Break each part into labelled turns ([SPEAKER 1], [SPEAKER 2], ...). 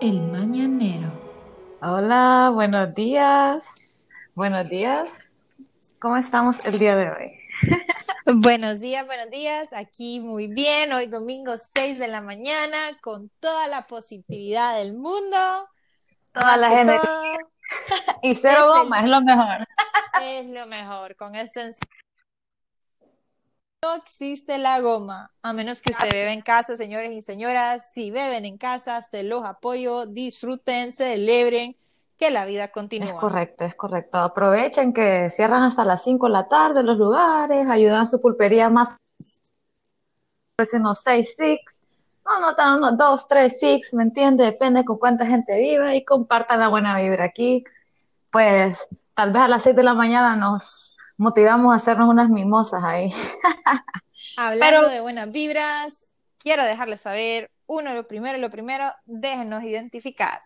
[SPEAKER 1] El Mañanero.
[SPEAKER 2] Hola, buenos días. Buenos días. ¿Cómo estamos el día de hoy?
[SPEAKER 3] Buenos días, buenos días. Aquí muy bien. Hoy domingo 6 de la mañana con toda la positividad del mundo.
[SPEAKER 2] Toda la gente. Y cero goma, es lo mejor.
[SPEAKER 3] Es lo mejor. Con este no existe la goma, a menos que usted bebe en casa, señores y señoras. Si beben en casa, se los apoyo, disfruten, celebren, que la vida continúa.
[SPEAKER 2] Es correcto, es correcto. Aprovechen que cierran hasta las 5 de la tarde los lugares, ayudan a su pulpería más. Ofrecen unos 6 six, no, no tan unos 2, 3 six, ¿me entiende? Depende con cuánta gente viva y compartan la buena vibra aquí. Pues tal vez a las 6 de la mañana nos motivamos a hacernos unas mimosas ahí.
[SPEAKER 3] Hablando de buenas vibras, quiero dejarles saber, uno, lo primero, lo primero, déjenos identificar.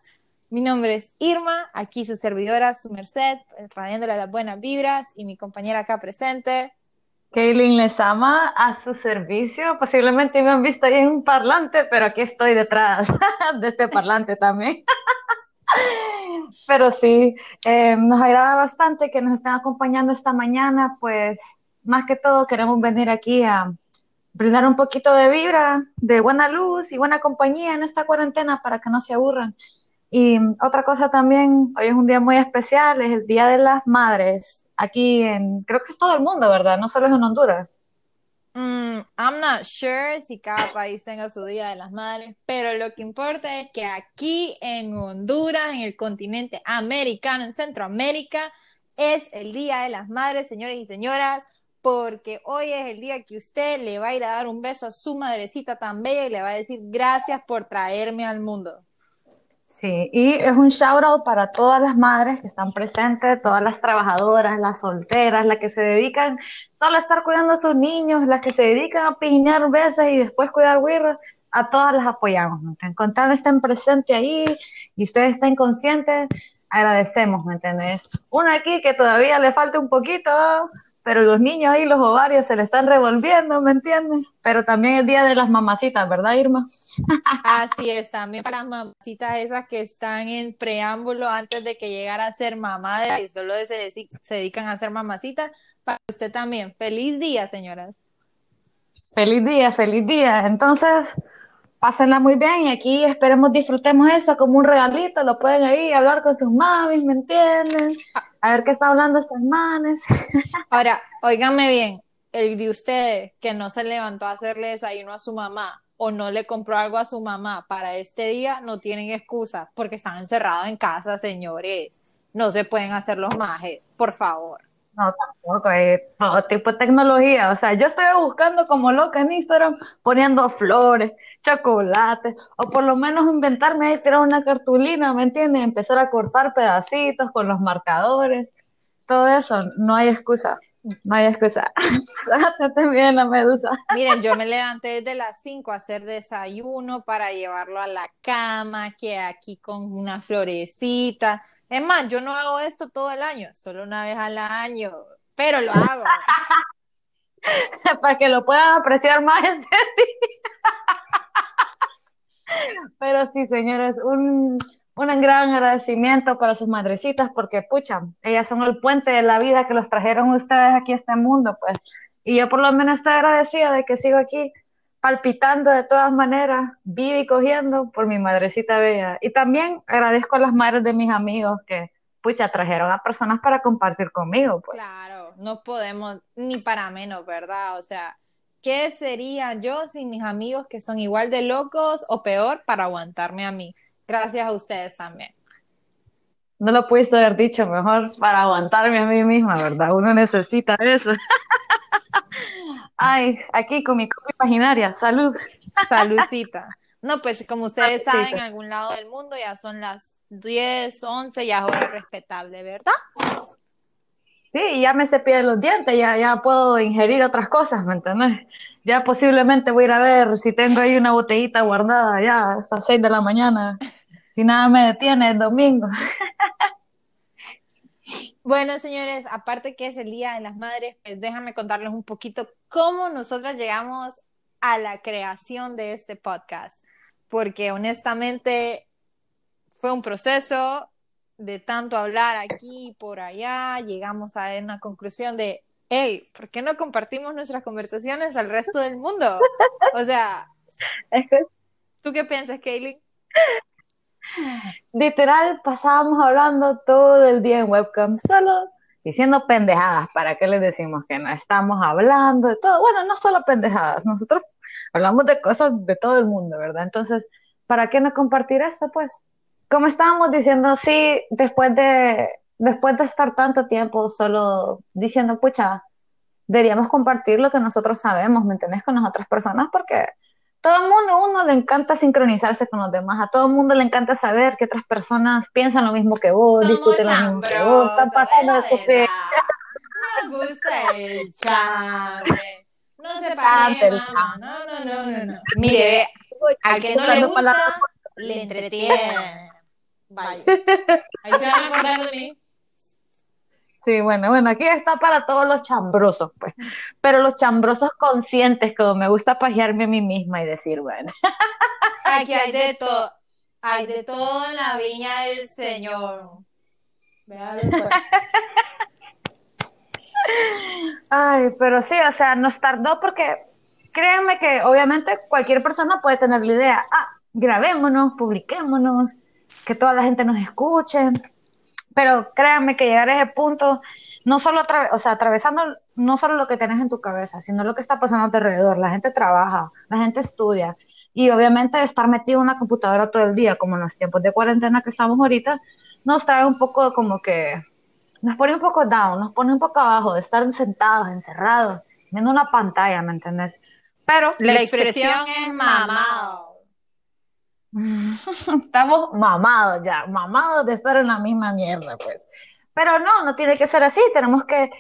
[SPEAKER 3] Mi nombre es Irma, aquí su servidora, su merced, radiándole las buenas vibras, y mi compañera acá presente.
[SPEAKER 2] Kaylin les ama a su servicio. Posiblemente me han visto ahí en un parlante, pero aquí estoy detrás de este parlante también. Pero sí, eh, nos agrada bastante que nos estén acompañando esta mañana, pues más que todo queremos venir aquí a brindar un poquito de vibra, de buena luz y buena compañía en esta cuarentena para que no se aburran. Y otra cosa también, hoy es un día muy especial, es el Día de las Madres, aquí en, creo que es todo el mundo, ¿verdad? No solo es en Honduras.
[SPEAKER 3] Mm, I'm not sure si cada país tenga su Día de las Madres, pero lo que importa es que aquí en Honduras, en el continente americano, en Centroamérica, es el Día de las Madres, señores y señoras, porque hoy es el día que usted le va a ir a dar un beso a su madrecita tan bella y le va a decir gracias por traerme al mundo.
[SPEAKER 2] Sí, y es un shout out para todas las madres que están presentes, todas las trabajadoras, las solteras, las que se dedican solo a estar cuidando a sus niños, las que se dedican a piñar veces y después cuidar huirros, a todas las apoyamos. ¿me Con tal estén presentes ahí y ustedes estén conscientes, agradecemos, ¿me entiendes? Uno aquí que todavía le falta un poquito, pero los niños ahí, los ovarios se le están revolviendo, ¿me entiendes? Pero también es día de las mamacitas, ¿verdad, Irma?
[SPEAKER 3] Así es, también para las mamacitas esas que están en preámbulo antes de que llegara a ser mamá, y solo se, se dedican a ser mamacitas, para usted también. Feliz día, señoras.
[SPEAKER 2] Feliz día, feliz día. Entonces, pásenla muy bien y aquí esperemos disfrutemos eso como un regalito, lo pueden ahí hablar con sus mamis, ¿me entienden? A ver qué está hablando estas manes.
[SPEAKER 3] Ahora, óiganme bien, el de ustedes que no se levantó a hacerle desayuno a su mamá o no le compró algo a su mamá para este día, no tienen excusa porque están encerrados en casa, señores. No se pueden hacer los majes, por favor.
[SPEAKER 2] No, tampoco, eh, todo tipo de tecnología. O sea, yo estoy buscando como loca en Instagram, poniendo flores, chocolates, o por lo menos inventarme ahí, tirar una cartulina, ¿me entiendes? Empezar a cortar pedacitos con los marcadores. Todo eso, no hay excusa. No hay excusa. bien la medusa.
[SPEAKER 3] Miren, yo me levanté desde las 5 a hacer desayuno para llevarlo a la cama, que aquí con una florecita es más, yo no hago esto todo el año, solo una vez al año, pero lo hago.
[SPEAKER 2] Para que lo puedan apreciar más ese día. Pero sí, señores, un, un gran agradecimiento para sus madrecitas, porque pucha, ellas son el puente de la vida que los trajeron ustedes aquí a este mundo, pues. Y yo por lo menos estoy agradecida de que sigo aquí palpitando de todas maneras, vive y cogiendo por mi madrecita bella. Y también agradezco a las madres de mis amigos que, pucha, trajeron a personas para compartir conmigo, pues.
[SPEAKER 3] Claro, no podemos ni para menos, ¿verdad? O sea, ¿qué sería yo sin mis amigos que son igual de locos o peor para aguantarme a mí? Gracias a ustedes también.
[SPEAKER 2] No lo pudiste haber dicho mejor para aguantarme a mí misma, ¿verdad? Uno necesita eso. Ay, aquí con mi copia imaginaria, salud.
[SPEAKER 3] Saludcita. No, pues como ustedes saben, en algún lado del mundo ya son las 10, 11, ya es hora respetable, ¿verdad?
[SPEAKER 2] Sí, ya me cepillé los dientes, ya, ya puedo ingerir otras cosas, ¿me entendés? Ya posiblemente voy a ir a ver si tengo ahí una botellita guardada ya hasta 6 de la mañana. Si nada me detiene el domingo.
[SPEAKER 3] Bueno, señores, aparte que es el Día de las Madres, pues déjame contarles un poquito cómo nosotros llegamos a la creación de este podcast. Porque honestamente, fue un proceso de tanto hablar aquí y por allá, llegamos a una conclusión de, hey, ¿por qué no compartimos nuestras conversaciones al resto del mundo? O sea, ¿tú qué piensas, Kaylee?
[SPEAKER 2] Literal, pasábamos hablando todo el día en webcam, solo diciendo pendejadas. ¿Para qué les decimos que no estamos hablando de todo? Bueno, no solo pendejadas, nosotros hablamos de cosas de todo el mundo, ¿verdad? Entonces, ¿para qué no compartir esto? Pues, como estábamos diciendo, sí, después de, después de estar tanto tiempo solo diciendo, pucha, deberíamos compartir lo que nosotros sabemos, ¿me entendés? Con las otras personas, porque todo el mundo, a uno le encanta sincronizarse con los demás, a todo el mundo le encanta saber que otras personas piensan lo mismo que vos, discuten lo mismo que vos, están pasando
[SPEAKER 3] de No gusta el chambre. No se pare, mamá. No, no, no, no, no. Mire, a que no le gusta, le entretiene. Vaya. Ahí se van a acordar de mí.
[SPEAKER 2] Sí, bueno, bueno, aquí está para todos los chambrosos, pues. Pero los chambrosos conscientes, como me gusta pajearme a mí misma y decir, bueno.
[SPEAKER 3] Aquí hay de todo, hay de todo en la viña del Señor.
[SPEAKER 2] Ay, pero sí, o sea, nos tardó porque créanme que obviamente cualquier persona puede tener la idea, ah, grabémonos, publiquémonos, que toda la gente nos escuche pero créanme que llegar a ese punto, no solo o sea, atravesando no solo lo que tienes en tu cabeza, sino lo que está pasando a tu alrededor. La gente trabaja, la gente estudia. Y obviamente estar metido en una computadora todo el día, como en los tiempos de cuarentena que estamos ahorita, nos trae un poco como que, nos pone un poco down, nos pone un poco abajo de estar sentados, encerrados, viendo una pantalla, ¿me entiendes? Pero
[SPEAKER 3] la, expresión, es mamado.
[SPEAKER 2] Estamos mamados ya, mamados de estar en la misma mierda, pues. Pero no, no tiene que ser así, tenemos que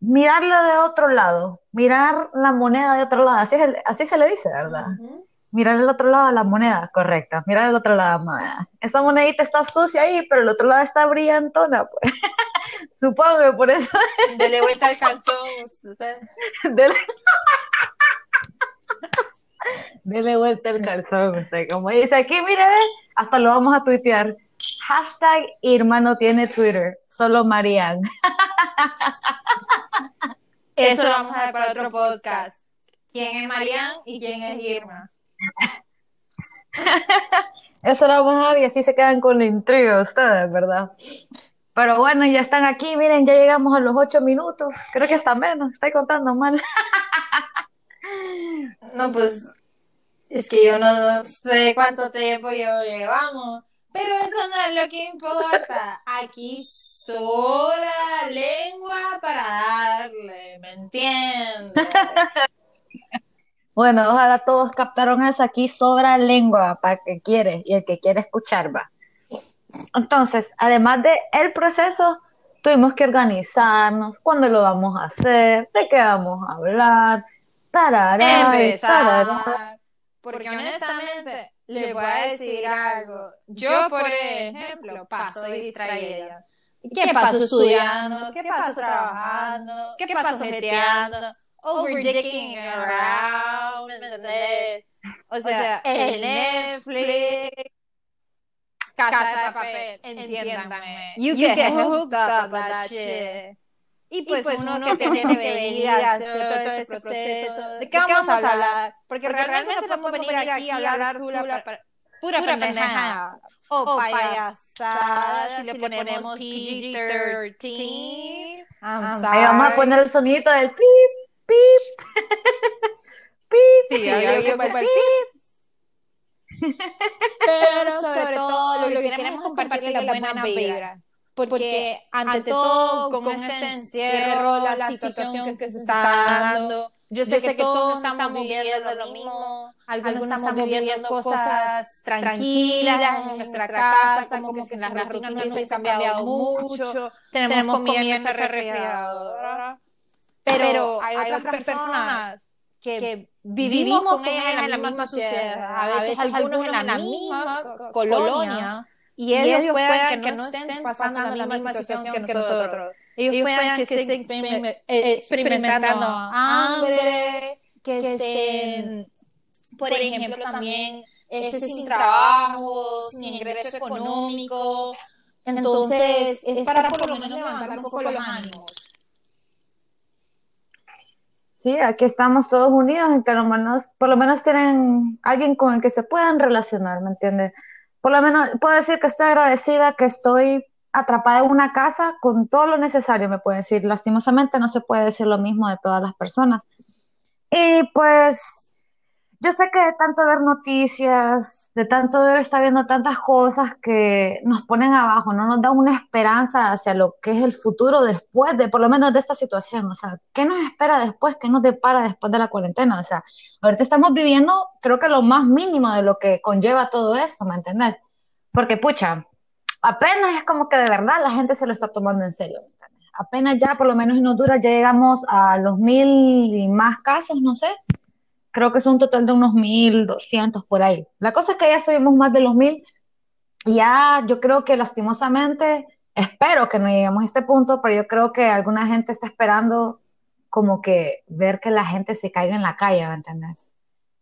[SPEAKER 2] mirarlo de otro lado, mirar la moneda de otro lado, así, así se le dice, ¿verdad? Mirar el otro lado de la moneda, correcto, mirar el otro lado de la moneda. Esa monedita está sucia ahí, pero el otro lado está brillantona, pues. Supongo por eso.
[SPEAKER 3] Dele vuelta al calzón.
[SPEAKER 2] Dele... Dele vuelta el calzón usted. Como dice aquí, mire, hasta lo vamos a tuitear. Hashtag Irma no tiene Twitter, solo Marian.
[SPEAKER 3] Eso lo vamos a ver para otro podcast. ¿Quién es Marian y quién es Irma?
[SPEAKER 2] Eso lo vamos a ver y así se quedan con la intriga ustedes, ¿verdad? Pero bueno, ya están aquí, miren, ya llegamos a los ocho minutos. Creo que está menos, estoy contando mal.
[SPEAKER 3] No, pues es que yo no sé cuánto tiempo llevamos, pero eso no es lo que importa. Aquí sobra lengua para darle, ¿me entiendes?
[SPEAKER 2] Bueno, ojalá todos captaron eso. Aquí sobra lengua para que quiere y el que quiere escuchar va. Entonces, además de el proceso, tuvimos que organizarnos, cuándo lo vamos a hacer, de qué vamos a hablar,
[SPEAKER 3] Empezar. Porque honestamente, les voy a decir algo. Yo, por ejemplo, paso distraída. ¿Qué paso estudiando? ¿Qué paso trabajando? ¿Qué paso jeteando? Overdicking around, ¿me O sea, el Netflix, Casa de Papel, entiéndanme. You, you get hooked up by that shit. Y pues, pues uno, que tiene que venir a hacer todo ese proceso. ¿De qué vamos a hablar? Porque, realmente no podemos venir aquí a hablar pura, pura pendejada. O payasada, si le ponemos PG-13.
[SPEAKER 2] Ahí vamos a poner el sonito del pip, pip, pip. Sí, ahí el pip.
[SPEAKER 3] Pero sobre todo lo que queremos compartir es la buena vibra porque, ante, todo, con, este, este encierro, la, situación que, se está dando, yo sé, que, todos estamos viviendo lo mismo, algunos, estamos viviendo cosas tranquilas en nuestra casa, como que, la rutina no se ha cambiado mucho, tenemos, comida en ese refrigerador, pero, hay, otras personas que vivimos con ellas en la misma sociedad, a veces algunos en la misma colonia, y ellos, ellos puedan, que, no estén pasando la misma situación que nosotros. Ellos, puedan que estén eh, experimentando hambre, que estén, por ejemplo, también este, sin trabajo, sin ingreso económico. Entonces, es para por lo menos levantar un poco los ánimos.
[SPEAKER 2] Sí, aquí estamos todos unidos en que lo menos, por lo menos tienen alguien con el que se puedan relacionar, ¿me entiendes? Por lo menos puedo decir que estoy agradecida que estoy atrapada en una casa con todo lo necesario, me puede decir. Lastimosamente no se puede decir lo mismo de todas las personas. Y pues yo sé que de tanto ver noticias, de tanto ver estar viendo tantas cosas que nos ponen abajo, no nos da una esperanza hacia lo que es el futuro después de, por lo menos de esta situación. O sea, ¿qué nos espera después? ¿Qué nos depara después de la cuarentena? O sea, ahorita estamos viviendo, creo que lo más mínimo de lo que conlleva todo esto, ¿me entendés? Porque, pucha, apenas es como que de verdad la gente se lo está tomando en serio. Apenas ya, por lo menos en Honduras, llegamos a los mil y más casos, no sé. Creo que es un total de unos mil doscientos por ahí. La cosa es que ya subimos más de los mil. Y ya yo creo que lastimosamente, espero que no lleguemos a este punto, pero yo creo que alguna gente está esperando como que ver que la gente se caiga en la calle, ¿me entiendes?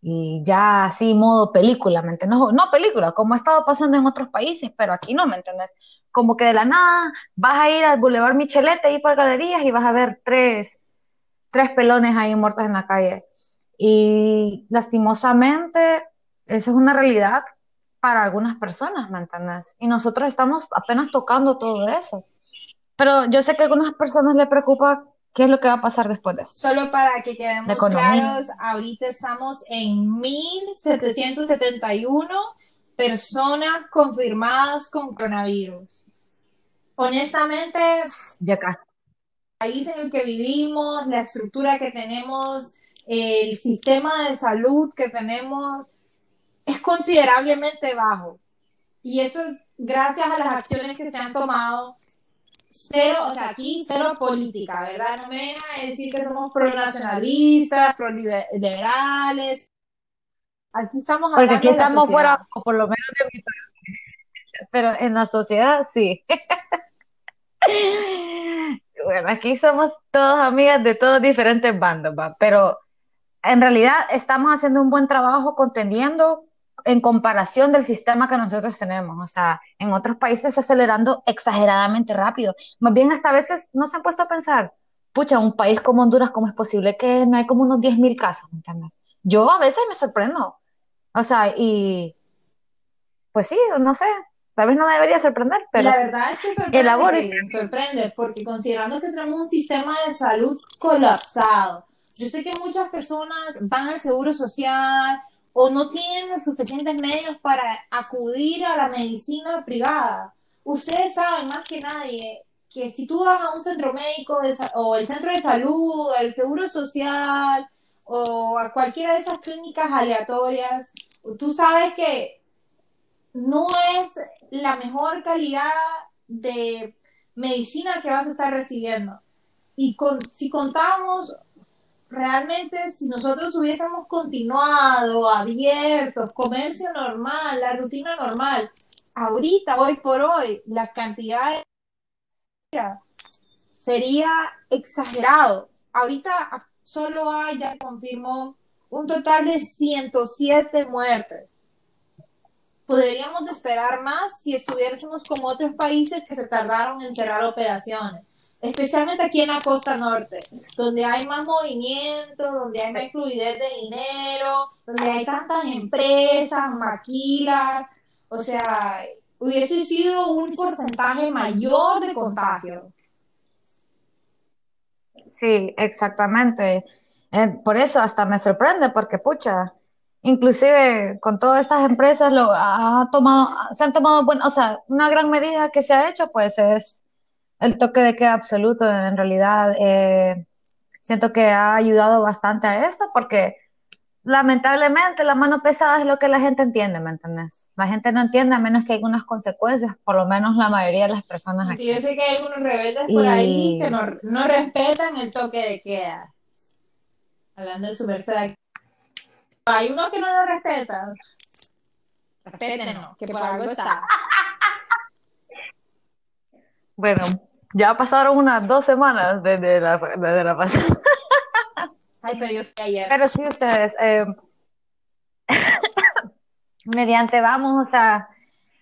[SPEAKER 2] y ya así modo película, ¿me entiendes? No, no película, como ha estado pasando en otros países, pero aquí no, ¿me entiendes? Como que de la nada vas a ir al Boulevard Michelete y por galerías y vas a ver tres, tres pelones ahí muertos en la calle. Y lastimosamente, esa es una realidad para algunas personas, ¿me entiendes? Y nosotros estamos apenas tocando todo eso. Pero yo sé que a algunas personas le preocupa ¿Qué es lo que va a pasar después de eso?
[SPEAKER 3] Solo para que quedemos claros, ahorita estamos en 1771 personas confirmadas con coronavirus. Honestamente,
[SPEAKER 2] ya acá.
[SPEAKER 3] El país en el que vivimos, la estructura que tenemos, el sistema de salud que tenemos, es considerablemente bajo. Y eso es gracias a las acciones que se han tomado cero, o sea, aquí cero política, ¿verdad? No me vengan a decir que somos pro-nacionalistas, pro-liberales. Aquí estamos
[SPEAKER 2] hablando Porque aquí estamos fuera, o por lo menos de mi pero en la sociedad sí. bueno, aquí somos todos amigas de todos diferentes bandos, ¿va? pero en realidad estamos haciendo un buen trabajo contendiendo en comparación del sistema que nosotros tenemos. O sea, en otros países acelerando exageradamente rápido. Más bien hasta a veces no se han puesto a pensar, pucha, un país como Honduras, ¿cómo es posible que no hay como unos 10.000 casos? ¿entiendes? Yo a veces me sorprendo. O sea, y pues sí, no sé, tal vez no debería sorprender, pero...
[SPEAKER 3] La verdad es que sorprende, sorprende, porque considerando que tenemos un sistema de salud colapsado, yo sé que muchas personas van al seguro social, o no tienen los suficientes medios para acudir a la medicina privada. Ustedes saben más que nadie que si tú vas a un centro médico o el centro de salud, el seguro social o a cualquiera de esas clínicas aleatorias, tú sabes que no es la mejor calidad de medicina que vas a estar recibiendo. Y con, si contamos realmente si nosotros hubiésemos continuado abiertos, comercio normal, la rutina normal, ahorita, hoy por hoy, la cantidad de... sería exagerado. Ahorita solo hay, ya confirmó, un total de 107 muertes. Podríamos esperar más si estuviésemos como otros países que se tardaron en cerrar operaciones especialmente aquí en la costa norte, donde hay más movimiento, donde hay más fluidez de dinero, donde hay tantas empresas, maquilas, o sea, hubiese sido un porcentaje mayor de contagio.
[SPEAKER 2] Sí, exactamente. Eh, por eso hasta me sorprende, porque pucha, inclusive con todas estas empresas lo ha tomado, se han tomado, bueno, o sea, una gran medida que se ha hecho, pues es el toque de queda absoluto, en realidad, eh, siento que ha ayudado bastante a esto porque lamentablemente la mano pesada es lo que la gente entiende, ¿me entiendes? La gente no entiende a menos que hay algunas consecuencias, por lo menos la mayoría de las personas
[SPEAKER 3] aquí. Yo sé que hay algunos rebeldes por ahí que no, no, respetan el toque de queda. Hablando de su merced. Hay unos que no lo respetan. Respétenlo, que por algo está.
[SPEAKER 2] Bueno, ya pasaron unas dos semanas desde la, desde la pasada.
[SPEAKER 3] Ay, pero yo sé ayer.
[SPEAKER 2] Pero sí, ustedes. Eh, mediante vamos, o sea,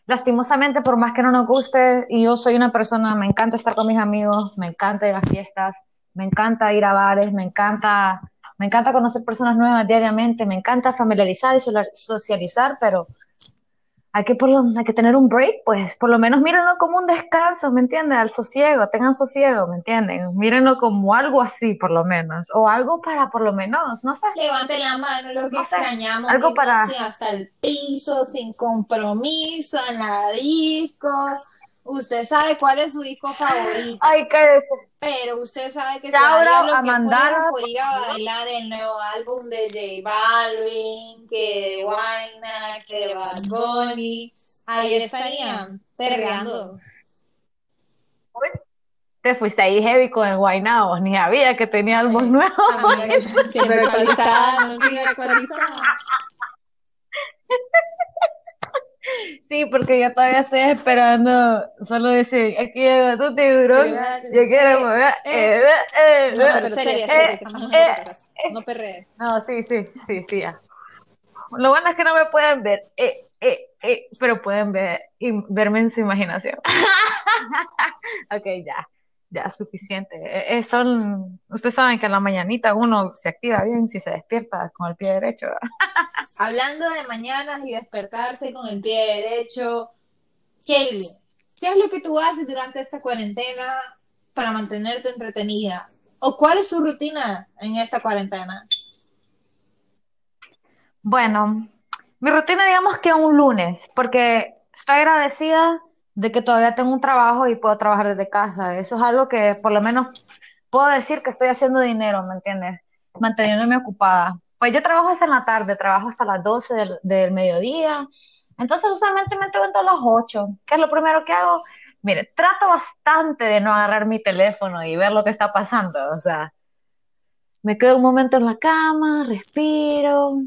[SPEAKER 2] lastimosamente, por más que no nos guste, y yo soy una persona, me encanta estar con mis amigos, me encanta ir a fiestas, me encanta ir a bares, me encanta, me encanta conocer personas nuevas diariamente, me encanta familiarizar y socializar, pero hay que, por lo, hay que tener un break, pues por lo menos mírenlo como un descanso, ¿me entienden? Al sosiego, tengan sosiego, ¿me entienden? Mírenlo como algo así, por lo menos, o algo para, por lo menos, no sé.
[SPEAKER 3] Levanten la mano, lo que extrañamos. Algo para... Hasta el piso, sin compromiso, en la disco. Usted sabe cuál es su disco favorito.
[SPEAKER 2] Ay, cállese.
[SPEAKER 3] Pero usted sabe que se daría lo que por ir a bailar el nuevo álbum de J Balvin, que de de Bad Bunny. Ahí estarían perreando.
[SPEAKER 2] Te fuiste ahí heavy con el Guaynao, ni había que tenía álbum nuevo.
[SPEAKER 3] Siempre actualizada, no actualizada.
[SPEAKER 2] Sí, porque yo todavía estoy esperando solo decir, aquí llega tu tiburón, yo quiero mover. Eh,
[SPEAKER 3] eh, no, pero seria, no perre.
[SPEAKER 2] No, sí, sí, sí, sí. Lo bueno es que no me pueden ver, eh, eh, eh, pero pueden ver y verme en su imaginación. ok, ya ya suficiente. E, e, son, ustedes saben que en la mañanita uno se activa bien si se despierta con el pie derecho.
[SPEAKER 3] Hablando de mañanas y despertarse con el pie derecho, Kaylee, ¿qué es lo que tú haces durante esta cuarentena para mantenerte entretenida? ¿O cuál es tu rutina en esta cuarentena?
[SPEAKER 2] Bueno, mi rutina digamos que un lunes, porque estoy agradecida de que todavía tengo un trabajo y puedo trabajar desde casa. Eso es algo que por lo menos puedo decir que estoy haciendo dinero, ¿me entiendes? Manteniéndome ocupada. Pues yo trabajo hasta en la tarde, trabajo hasta las 12 del, mediodía. Entonces usualmente me levanto a las 8. ¿Qué es lo primero que hago? Mire, trato bastante de no agarrar mi teléfono y ver lo que está pasando. O sea, me quedo un momento en la cama, respiro,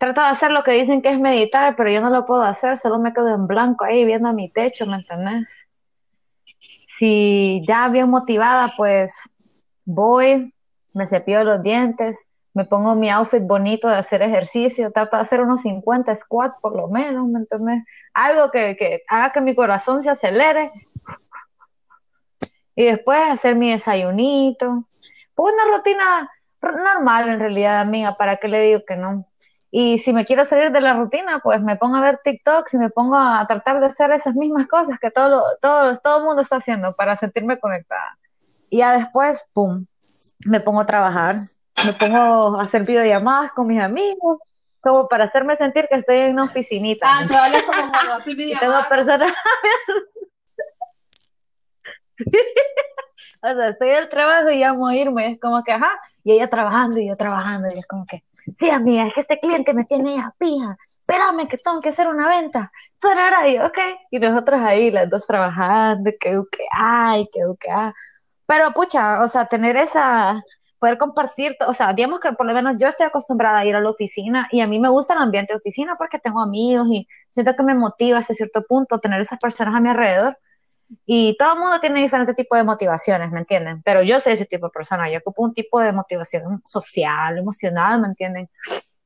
[SPEAKER 2] trato de hacer lo que dicen que es meditar, pero yo no lo puedo hacer, solo me quedo en blanco ahí viendo a mi techo, ¿me entendés? Si ya bien motivada, pues voy, me cepillo los dientes, me pongo mi outfit bonito de hacer ejercicio, trato de hacer unos 50 squats por lo menos, ¿me entendés? Algo que, que haga que mi corazón se acelere. Y después hacer mi desayunito. Pues una rutina normal en realidad, amiga, ¿para qué le digo que no? Y si me quiero salir de la rutina, pues me pongo a ver TikTok y me pongo a tratar de hacer esas mismas cosas que todo, todo, todo el mundo está haciendo para sentirme conectada. Y ya después, pum, me pongo a trabajar, me pongo a hacer videollamadas con mis amigos, como para hacerme sentir que estoy en una oficinita.
[SPEAKER 3] Ah, tú hablas como cuando
[SPEAKER 2] videollamadas. Tengo personas... o sea, estoy en el trabajo y llamo a irme, es como que, ajá, y ella trabajando y yo trabajando, y es como que, sí, amiga, es que este cliente me tiene ya pija, espérame que tengo que hacer una venta, y ok, y nosotros ahí, las dos trabajando, que que ay, que que ah. Pero pucha, o sea, tener esa, poder compartir, o sea, digamos que por lo menos yo estoy acostumbrada a ir a la oficina y a mí me gusta el ambiente de oficina porque tengo amigos y siento que me motiva hasta cierto punto tener esas personas a mi alrededor y todo el mundo tiene diferentes tipos de motivaciones, ¿me entienden? Pero yo soy ese tipo de persona, yo ocupo un tipo de motivación social, emocional, ¿me entienden?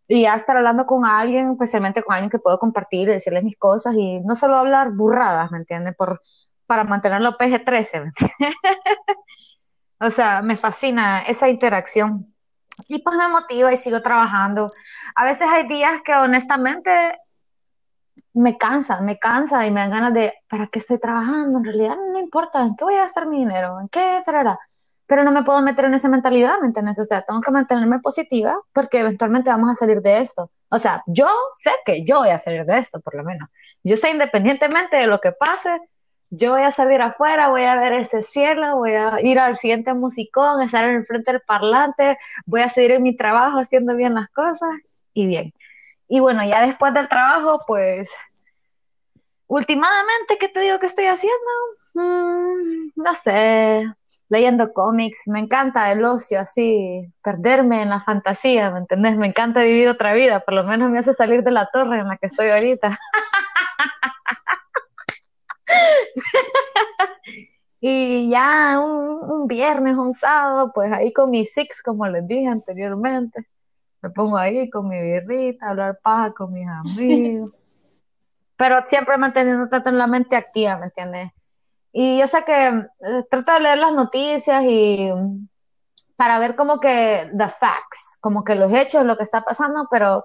[SPEAKER 2] Y ya estar hablando con alguien, especialmente con alguien que puedo compartir decirle mis cosas y no solo hablar burradas, ¿me entienden? Por, para mantenerlo PG-13, ¿me entienden? o sea, me fascina esa interacción. Y pues me motiva y sigo trabajando. A veces hay días que honestamente me cansa, me cansa y me dan ganas de, ¿para qué estoy trabajando? En realidad no importa, ¿en qué voy a gastar mi dinero? ¿En qué trará? Pero no me puedo meter en esa mentalidad, ¿me entiendes? O sea, tengo que mantenerme positiva porque eventualmente vamos a salir de esto. O sea, yo sé que yo voy a salir de esto, por lo menos. Yo sé independientemente de lo que pase, yo voy a salir afuera, voy a ver ese cielo, voy a ir al siguiente musicón, estar en el frente del parlante, voy a seguir en mi trabajo haciendo bien las cosas y bien. Y bueno, ya después del trabajo, pues, últimamente, ¿qué te digo que estoy haciendo? Mm, no sé, leyendo cómics, me encanta el ocio, así, perderme en la fantasía, ¿me entendés? Me encanta vivir otra vida, por lo menos me hace salir de la torre en la que estoy ahorita. y ya un, un, viernes, un sábado, pues ahí con mis six, como les dije anteriormente Me pongo ahí con mi birrita, hablar paja con mis amigos. Pero siempre manteniendo tanto en la mente activa, ¿me entiendes? Y yo sé que eh, trato de leer las noticias y para ver como que the facts, como que los hechos, lo que está pasando, pero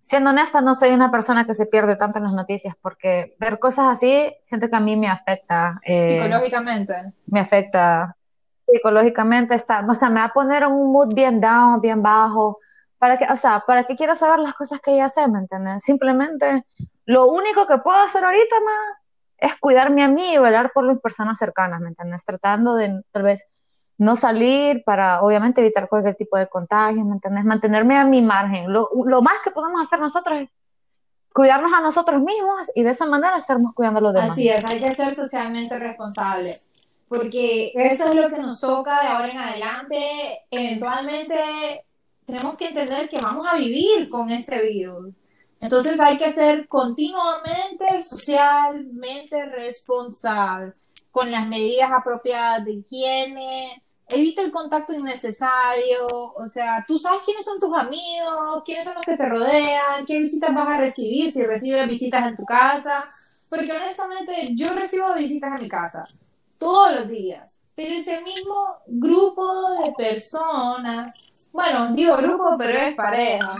[SPEAKER 2] siendo honesta, no soy una persona que se pierde tanto en las noticias, porque ver cosas así, siento que a mí me afecta.
[SPEAKER 3] Eh, psicológicamente.
[SPEAKER 2] Me afecta psicológicamente, estar, o sea, me va a poner en un mood bien down, bien bajo. ¿Para qué, o sea, ¿para qué quiero saber las cosas que ya sé, me entiendes? Simplemente, lo único que puedo hacer ahorita, más es cuidarme a mí y velar por las personas cercanas, ¿me entiendes? Tratando de, tal vez, no salir para, obviamente, evitar cualquier tipo de contagio, ¿me entiendes? Mantenerme a mi margen. Lo, lo, más que podemos hacer nosotros es cuidarnos a nosotros mismos y de esa manera estarmos cuidando a los demás.
[SPEAKER 3] Así es, hay que ser socialmente responsable, porque eso es lo que nos toca de ahora en adelante. Eventualmente tenemos que entender que vamos a vivir con este virus. Entonces hay que ser continuamente socialmente responsable, con las medidas apropiadas de higiene, evita el contacto innecesario, o sea, tú sabes quiénes son tus amigos, quiénes son los que te rodean, qué visitas vas a recibir, si recibes visitas en tu casa, porque honestamente yo recibo visitas en mi casa todos los días, pero ese mismo grupo de personas, bueno, digo grupo, pero es pareja,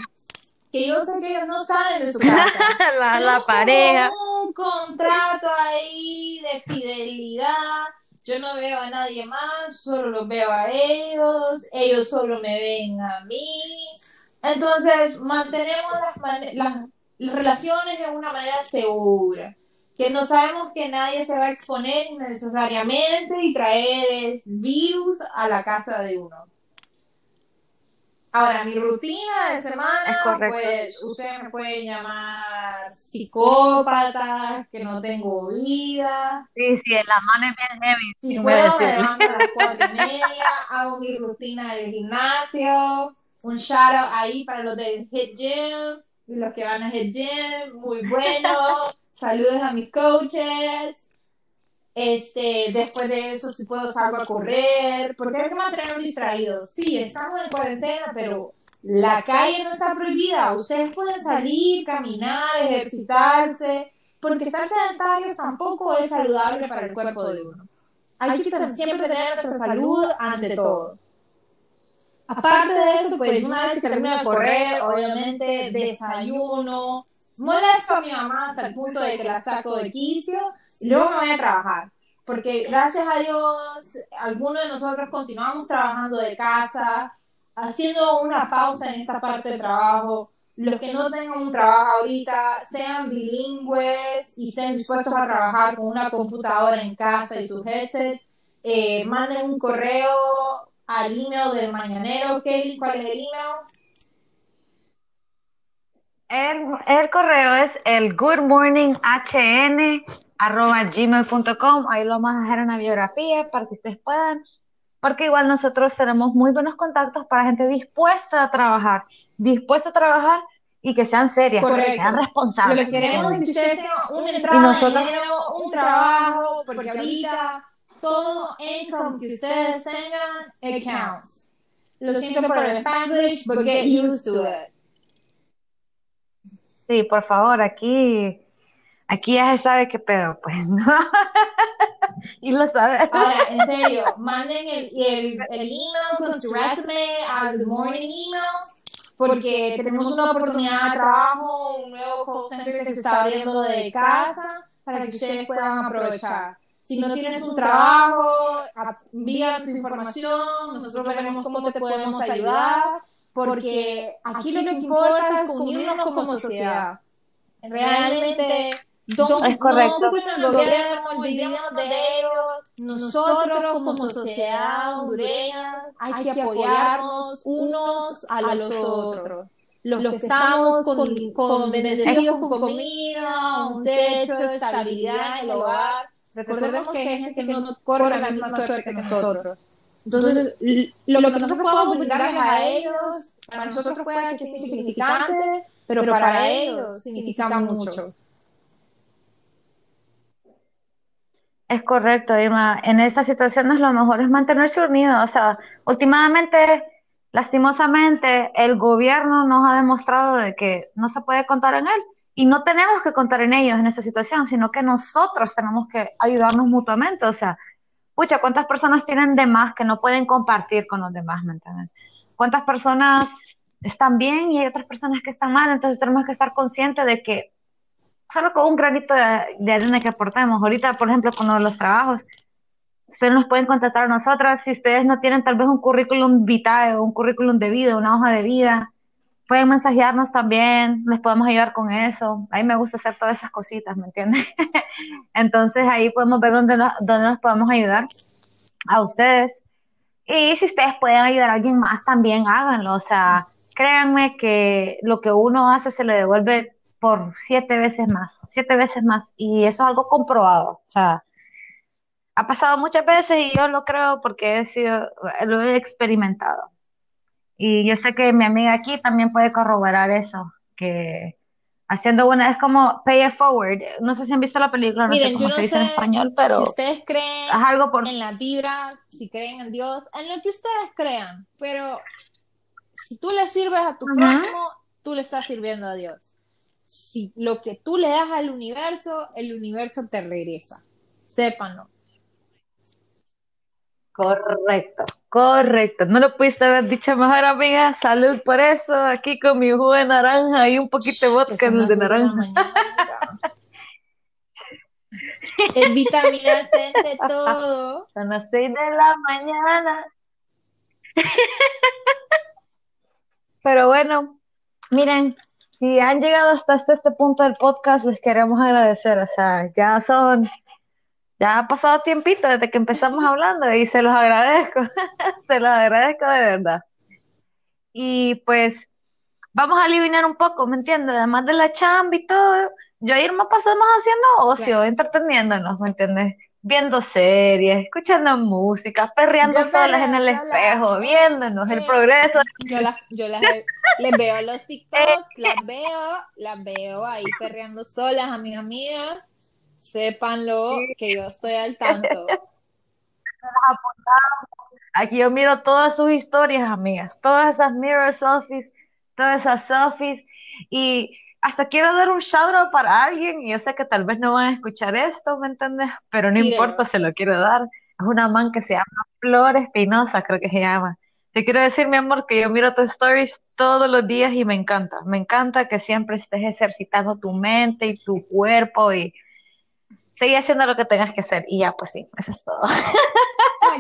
[SPEAKER 3] que yo sé que ellos no salen de su casa.
[SPEAKER 2] la, la pareja.
[SPEAKER 3] Un contrato ahí de fidelidad yo no veo a nadie más, solo los veo a ellos, ellos solo me ven a mí. Entonces, mantenemos las, las relaciones de una manera segura, que no sabemos que nadie se va a exponer necesariamente y traer virus a la casa de uno. Ahora, mi rutina de semana, pues usted me puede llamar psicópata, que no tengo vida.
[SPEAKER 2] Sí, sí, la mano es bien heavy.
[SPEAKER 3] Si puedo, me levanto a las cuatro y media, hago mi rutina del gimnasio, un shout out ahí para los del Hit Gym y los que van a Hit Gym, muy bueno. Saludos a mis coaches. Este, después de eso, si puedo salgo a correr, porque hay que mantenernos distraídos. Sí, estamos en cuarentena, pero la calle no está prohibida. Ustedes pueden salir, caminar, ejercitarse, porque estar sedentarios tampoco es saludable para el cuerpo de uno. Hay que siempre tener nuestra salud ante todo. Aparte de eso, pues una vez que termino de correr, obviamente desayuno, molesto a mi mamá hasta el punto de que la saco de quicio y luego me voy a trabajar. Porque gracias a Dios, algunos de nosotros continuamos trabajando de casa, haciendo una pausa en esta parte de trabajo. Los que no tengan un trabajo ahorita, sean bilingües y estén dispuestos a trabajar con una computadora en casa y su headset, eh, manden un correo al email del mañanero. Kelly, ¿cuál es el email?
[SPEAKER 2] El, el correo es el Good Morning HN arroba gmail.com, ahí lo vamos a dejar en la biografía para que ustedes puedan, porque igual nosotros tenemos muy buenos contactos para gente dispuesta a trabajar, dispuesta a trabajar y que sean serias, que sean responsables.
[SPEAKER 3] Lo que queremos es que ustedes un entrada, nosotros... un trabajo, porque ahorita todo income que ustedes tengan accounts. Lo siento por el Spanglish, but get used to it.
[SPEAKER 2] Sí, por favor, aquí Aquí ya se sabe qué pedo, pues, ¿no? y lo sabes.
[SPEAKER 3] Ahora, en serio, manden el, el, el email con su resume al The Morning Email, porque tenemos una oportunidad de trabajo, un nuevo call center que se está abriendo de casa para que ustedes puedan aprovechar. Si no tienes un trabajo, envía tu información, nosotros veremos cómo te podemos ayudar, porque aquí lo que importa es unirnos como sociedad. Realmente
[SPEAKER 2] es correcto.
[SPEAKER 3] No, olvidemos de ellos. Nosotros como sociedad hondureña hay que apoyarnos unos a los otros. Los, que estamos con, con bendecidos con comida, un techo, estabilidad en el hogar. Recordemos que hay gente que no corre la misma suerte que nosotros. Entonces, lo, que nosotros podemos brindarles a ellos, para nosotros puede ser significante, pero para ellos significa mucho.
[SPEAKER 2] Es correcto, Irma. En esta situación lo mejor es mantenerse unidos. O sea, últimamente lastimosamente el gobierno nos ha demostrado de que no se puede contar en él y no tenemos que contar en ellos en esa situación, sino que nosotros tenemos que ayudarnos mutuamente, o sea, pucha, ¿cuántas personas tienen de más que no pueden compartir con los demás, ¿me entiendes? ¿Cuántas personas están bien y hay otras personas que están mal? Entonces tenemos que estar conscientes de que solo con un granito de, arena que aportemos, ahorita, por ejemplo, con los trabajos, ustedes nos pueden contactar a nosotras si ustedes no tienen tal vez un currículum vitae un currículum de vida, una hoja de vida, pueden mensajearnos también, les podemos ayudar con eso. A mí me gusta hacer todas esas cositas, ¿me entiendes? Entonces ahí podemos ver dónde nos, dónde nos podemos ayudar a ustedes. Y si ustedes pueden ayudar a alguien más, también háganlo. O sea, créanme que lo que uno hace se le devuelve por siete veces más, siete veces más. Y eso es algo comprobado. O sea, ha pasado muchas veces y yo lo creo porque he sido, lo he experimentado. Y yo sé que mi amiga aquí también puede corroborar eso, que haciendo una, es como pay it forward. No sé si han visto la película, no sé cómo se dice en español, pero.
[SPEAKER 3] Si ustedes creen
[SPEAKER 2] algo por...
[SPEAKER 3] en la vibra, si creen en Dios, en lo que ustedes crean, pero si tú le sirves a tu prójimo, tú le estás sirviendo a Dios. Si lo que tú le das al universo, el universo te regresa. Sépanlo.
[SPEAKER 2] Correcto, correcto. No lo pudiste haber dicho mejor, amiga. Salud por eso. Aquí con mi jugo de naranja y un poquito de vodka en el de naranja.
[SPEAKER 3] es vitamina C de todo.
[SPEAKER 2] Son las seis de la mañana. Pero bueno, miren, si han llegado hasta este, este punto del podcast, les queremos agradecer. O sea, ya son ya ha pasado tiempito desde que empezamos hablando y se los agradezco, se los agradezco de verdad. Y pues vamos a eliminar un poco, ¿me entiendes? Además de la chamba y todo, yo y Irma pasamos haciendo ocio, entreteniéndonos, ¿me entiendes? Viendo series, escuchando música, perreando solas en el espejo, viéndonos el progreso.
[SPEAKER 3] Yo, las, yo las, les veo los TikToks, las veo, las veo ahí perreando solas a mis amigas Sépanlo que yo estoy al tanto.
[SPEAKER 2] Aquí yo miro todas sus historias, amigas, todas esas mirror selfies, todas esas selfies y hasta quiero dar un shout out para alguien y yo sé que tal vez no van a escuchar esto, ¿me entiendes? Pero no importa, se lo quiero dar. Es una man que se llama Flor Espinosa, creo que se llama. Te quiero decir, mi amor, que yo miro tus stories todos los días y me encanta. Me encanta que siempre estés ejercitando tu mente y tu cuerpo y Sigue haciendo lo que tengas que hacer y ya, pues sí, eso es todo.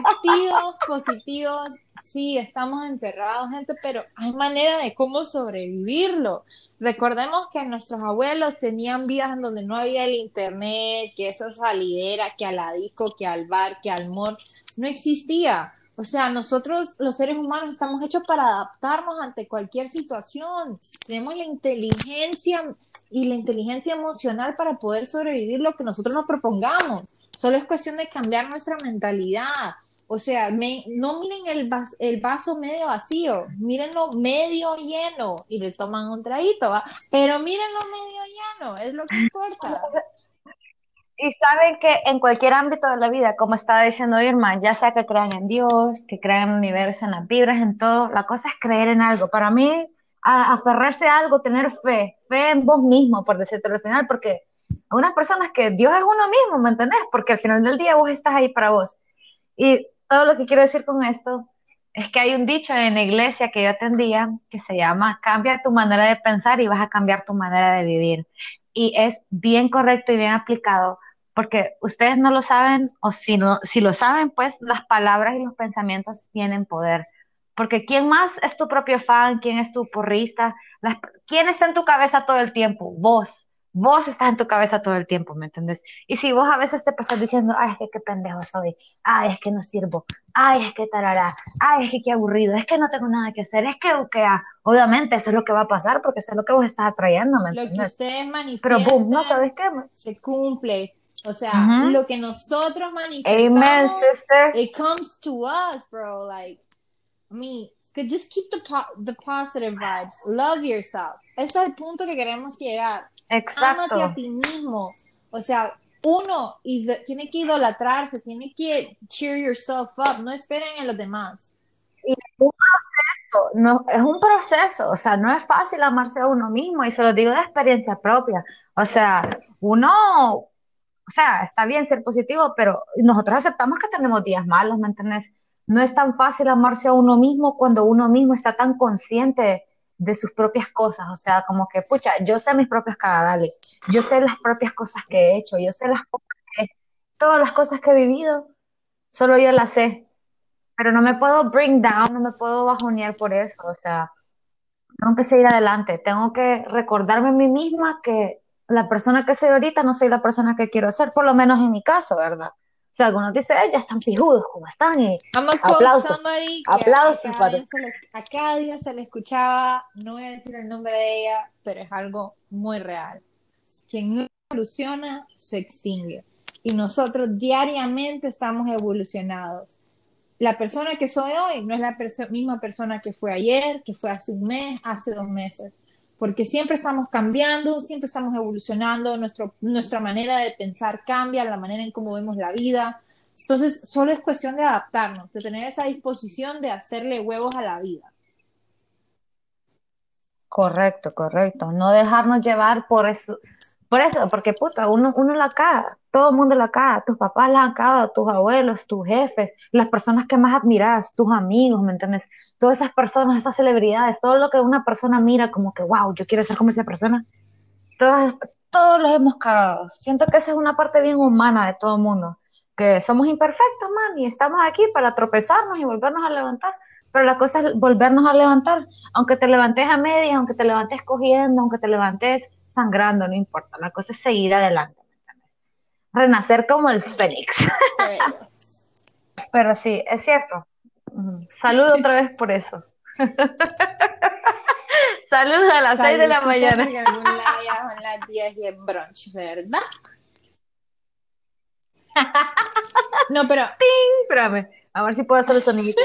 [SPEAKER 3] Activos, positivos, sí, estamos encerrados, gente, pero hay manera de cómo sobrevivirlo. Recordemos que nuestros abuelos tenían vidas en donde no había el internet, que esa salidera, que a disco, que al bar, que al mall, no existía. O sea, nosotros los seres humanos estamos hechos para adaptarnos ante cualquier situación. Tenemos la inteligencia y la inteligencia emocional para poder sobrevivir lo que nosotros nos propongamos. Solo es cuestión de cambiar nuestra mentalidad. O sea, no miren el, el vaso medio vacío, mírenlo medio lleno y le toman un traguito, ¿va? Pero mírenlo medio lleno, es lo que importa.
[SPEAKER 2] Y saben que en cualquier ámbito de la vida, como estaba diciendo Irma, ya sea que crean en Dios, que crean en el universo, en las vibras, en todo, la cosa es creer en algo. Para mí, aferrarse a algo, tener fe, fe en vos mismo, por decirte al final, porque hay unas personas que Dios es uno mismo, ¿me entendés? Porque al final del día vos estás ahí para vos. Y todo lo que quiero decir con esto es que hay un dicho en la iglesia que yo atendía que se llama cambia tu manera de pensar y vas a cambiar tu manera de vivir. Y es bien correcto y bien aplicado porque ustedes no lo saben, o si, no, si lo saben, pues las palabras y los pensamientos tienen poder. Porque ¿quién más es tu propio fan? ¿Quién es tu porrista? ¿Quién está en tu cabeza todo el tiempo? Vos. Vos estás en tu cabeza todo el tiempo, ¿me entiendes? Y si vos a veces te pasas diciendo, ay, es que qué pendejo soy, ay, es que no sirvo, ay, es que tarará, ay, es que qué aburrido, es que no tengo nada que hacer, es que, okay, obviamente eso es lo que va a pasar porque eso es lo que vos estás atrayendo, ¿me entiendes?
[SPEAKER 3] Lo que ustedes manifiestan
[SPEAKER 2] Pero boom, no sabes qué.
[SPEAKER 3] Se cumple. O sea, lo que nosotros manifestamos, it comes to us, bro. Like, I mean, just keep the, the positive vibes. Love yourself. Esto es el punto que queremos llegar.
[SPEAKER 2] Exacto.
[SPEAKER 3] Ámate a ti mismo. O sea, uno tiene que idolatrarse, tiene que cheer yourself up. No esperen en los demás.
[SPEAKER 2] Y es un proceso, no, es un proceso, o sea, no es fácil amarse a uno mismo y se lo digo de experiencia propia. O sea, uno, o sea, está bien ser positivo, pero nosotros aceptamos que tenemos días malos, ¿me entiendes? No es tan fácil amarse a uno mismo cuando uno mismo está tan consciente de sus propias cosas, o sea, como que, pucha, yo sé mis propios cagadales, yo sé las propias cosas que he hecho, yo sé las que, todas las cosas que he vivido, solo yo las sé, pero no me puedo bring down, no me puedo bajonear por eso, o sea, tengo que seguir adelante, tengo que recordarme a mí misma que la persona que soy ahorita no soy la persona que quiero ser, por lo menos en mi caso, ¿verdad? O sea, algunos dicen, ya están pijudos, ¿cómo están? Y aplausos,
[SPEAKER 3] aplausos. A, a, cada día se le escuchaba, no voy a decir el nombre de ella, pero es algo muy real. Quien no evoluciona, se extingue. Y nosotros diariamente estamos evolucionados. La persona que soy hoy no es la misma persona que fue ayer, que fue hace un mes, hace dos meses porque siempre estamos cambiando, siempre estamos evolucionando, nuestro, nuestra manera de pensar cambia, la manera en cómo vemos la vida. Entonces, solo es cuestión de adaptarnos, de tener esa disposición de hacerle huevos a la vida.
[SPEAKER 2] Correcto, correcto. No dejarnos llevar por eso, por eso, porque puta, uno, uno la caga, todo el mundo la caga, tus papás la han cagado, tus abuelos, tus jefes, las personas que más admiras, tus amigos, ¿me entiendes? Todas esas personas, esas celebridades, todo lo que una persona mira como que, wow, yo quiero ser como esa persona, todas, todos los hemos cagado. Siento que esa es una parte bien humana de todo el mundo, que somos imperfectos, man, y estamos aquí para tropezarnos y volvernos a levantar. Pero la cosa es volvernos a levantar, aunque te levantes a medias, aunque te levantes cogiendo, aunque te levantes sangrando, no importa, la cosa es seguir adelante. Renacer como el fénix. Pero sí, es cierto. Saludo otra vez por eso. Saludos a las 6 de la mañana.
[SPEAKER 3] En algún lado ya son las 10 y en brunch, ¿verdad? No, pero.
[SPEAKER 2] ¡Ting! Espérame. A ver si puedo hacer el sonido.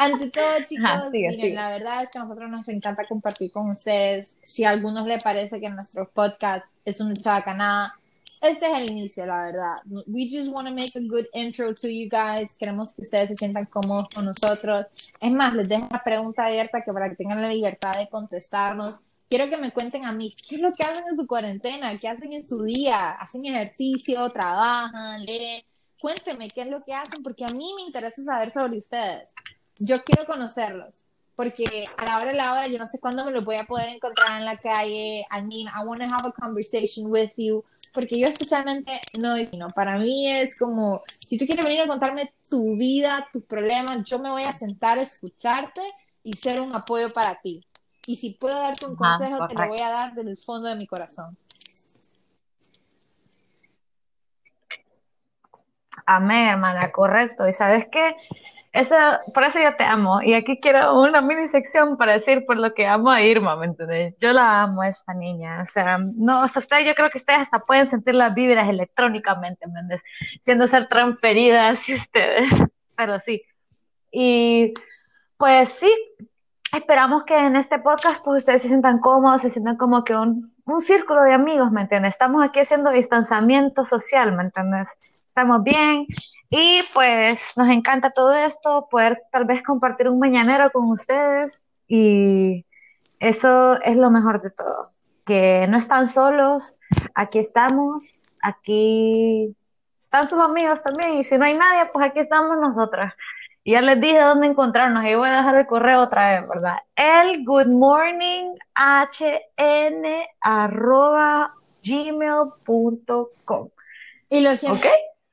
[SPEAKER 3] Ante todo, chicos, miren, la verdad es que a nosotros nos encanta compartir con ustedes. Si a algunos les parece que nuestro podcast es una chabacanada, este es el inicio, la verdad. We just want to make a good intro to you guys. Queremos que ustedes se sientan cómodos con nosotros. Es más, les dejo una pregunta abierta que para que tengan la libertad de contestarnos. Quiero que me cuenten a mí, ¿qué es lo que hacen en su cuarentena? ¿Qué hacen en su día? ¿Hacen ejercicio? ¿Trabajan? ¿Leen? Cuéntenme qué es lo que hacen, porque a mí me interesa saber sobre ustedes yo quiero conocerlos, porque a la hora de la hora yo no sé cuándo me los voy a poder encontrar en la calle. I mean, I want to have a conversation with you, porque yo especialmente no, no, para mí es como, si tú quieres venir a contarme tu vida, tus problemas, yo me voy a sentar a escucharte y ser un apoyo para ti. Y si puedo darte un consejo, te lo voy a dar desde el fondo de mi corazón.
[SPEAKER 2] Amén, hermana, correcto. Y sabes qué, eso, por eso yo te amo. Y aquí quiero una mini sección para decir por lo que amo a Irma, ¿me entiendes? Yo la amo a esta niña. O sea, no, hasta ustedes, yo creo que ustedes hasta pueden sentir las vibras electrónicamente, ¿me entiendes? Siendo ser transferidas y ustedes. Pero sí. Y pues sí, esperamos que en este podcast pues ustedes se sientan cómodos, se sientan como que un, un círculo de amigos, ¿me entiendes? Estamos aquí haciendo distanciamiento social, ¿me entiendes? Estamos bien y pues nos encanta todo esto, poder tal vez compartir un mañanero con ustedes y eso es lo mejor de todo, que no están solos, aquí estamos, aquí están sus amigos también y si no hay nadie, pues aquí estamos nosotras. Ya les dije dónde encontrarnos y voy a dejar el correo otra vez, ¿verdad? El good morning hn arroba gmail.com.
[SPEAKER 3] Y lo siento.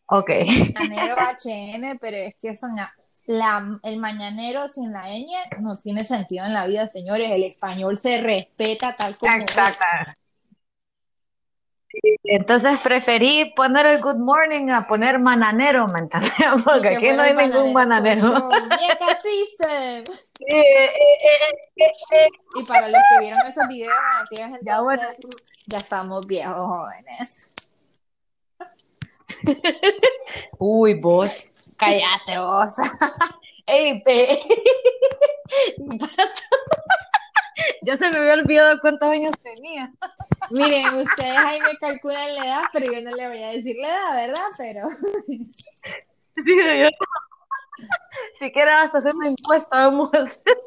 [SPEAKER 2] Ok.
[SPEAKER 3] Mañanero HN, pero es que son la, el mañanero sin la ñ no tiene sentido en la vida, señores. El español se respeta tal como.
[SPEAKER 2] Exacto. Entonces preferí poner el good morning a poner mananero, ¿me entiendes? Porque aquí no hay ningún mananero.
[SPEAKER 3] System. y para los que vieron esos videos, ya, bueno. ya estamos viejos jóvenes.
[SPEAKER 2] Uy, vos, cállate vos. Ey, pe. ya se me había olvidado cuántos años tenía.
[SPEAKER 3] Miren, ustedes ahí me calculan la edad, pero yo no le voy a decir la edad, ¿verdad? Pero.
[SPEAKER 2] Si quieres hasta hacer una encuesta, vamos a hacer.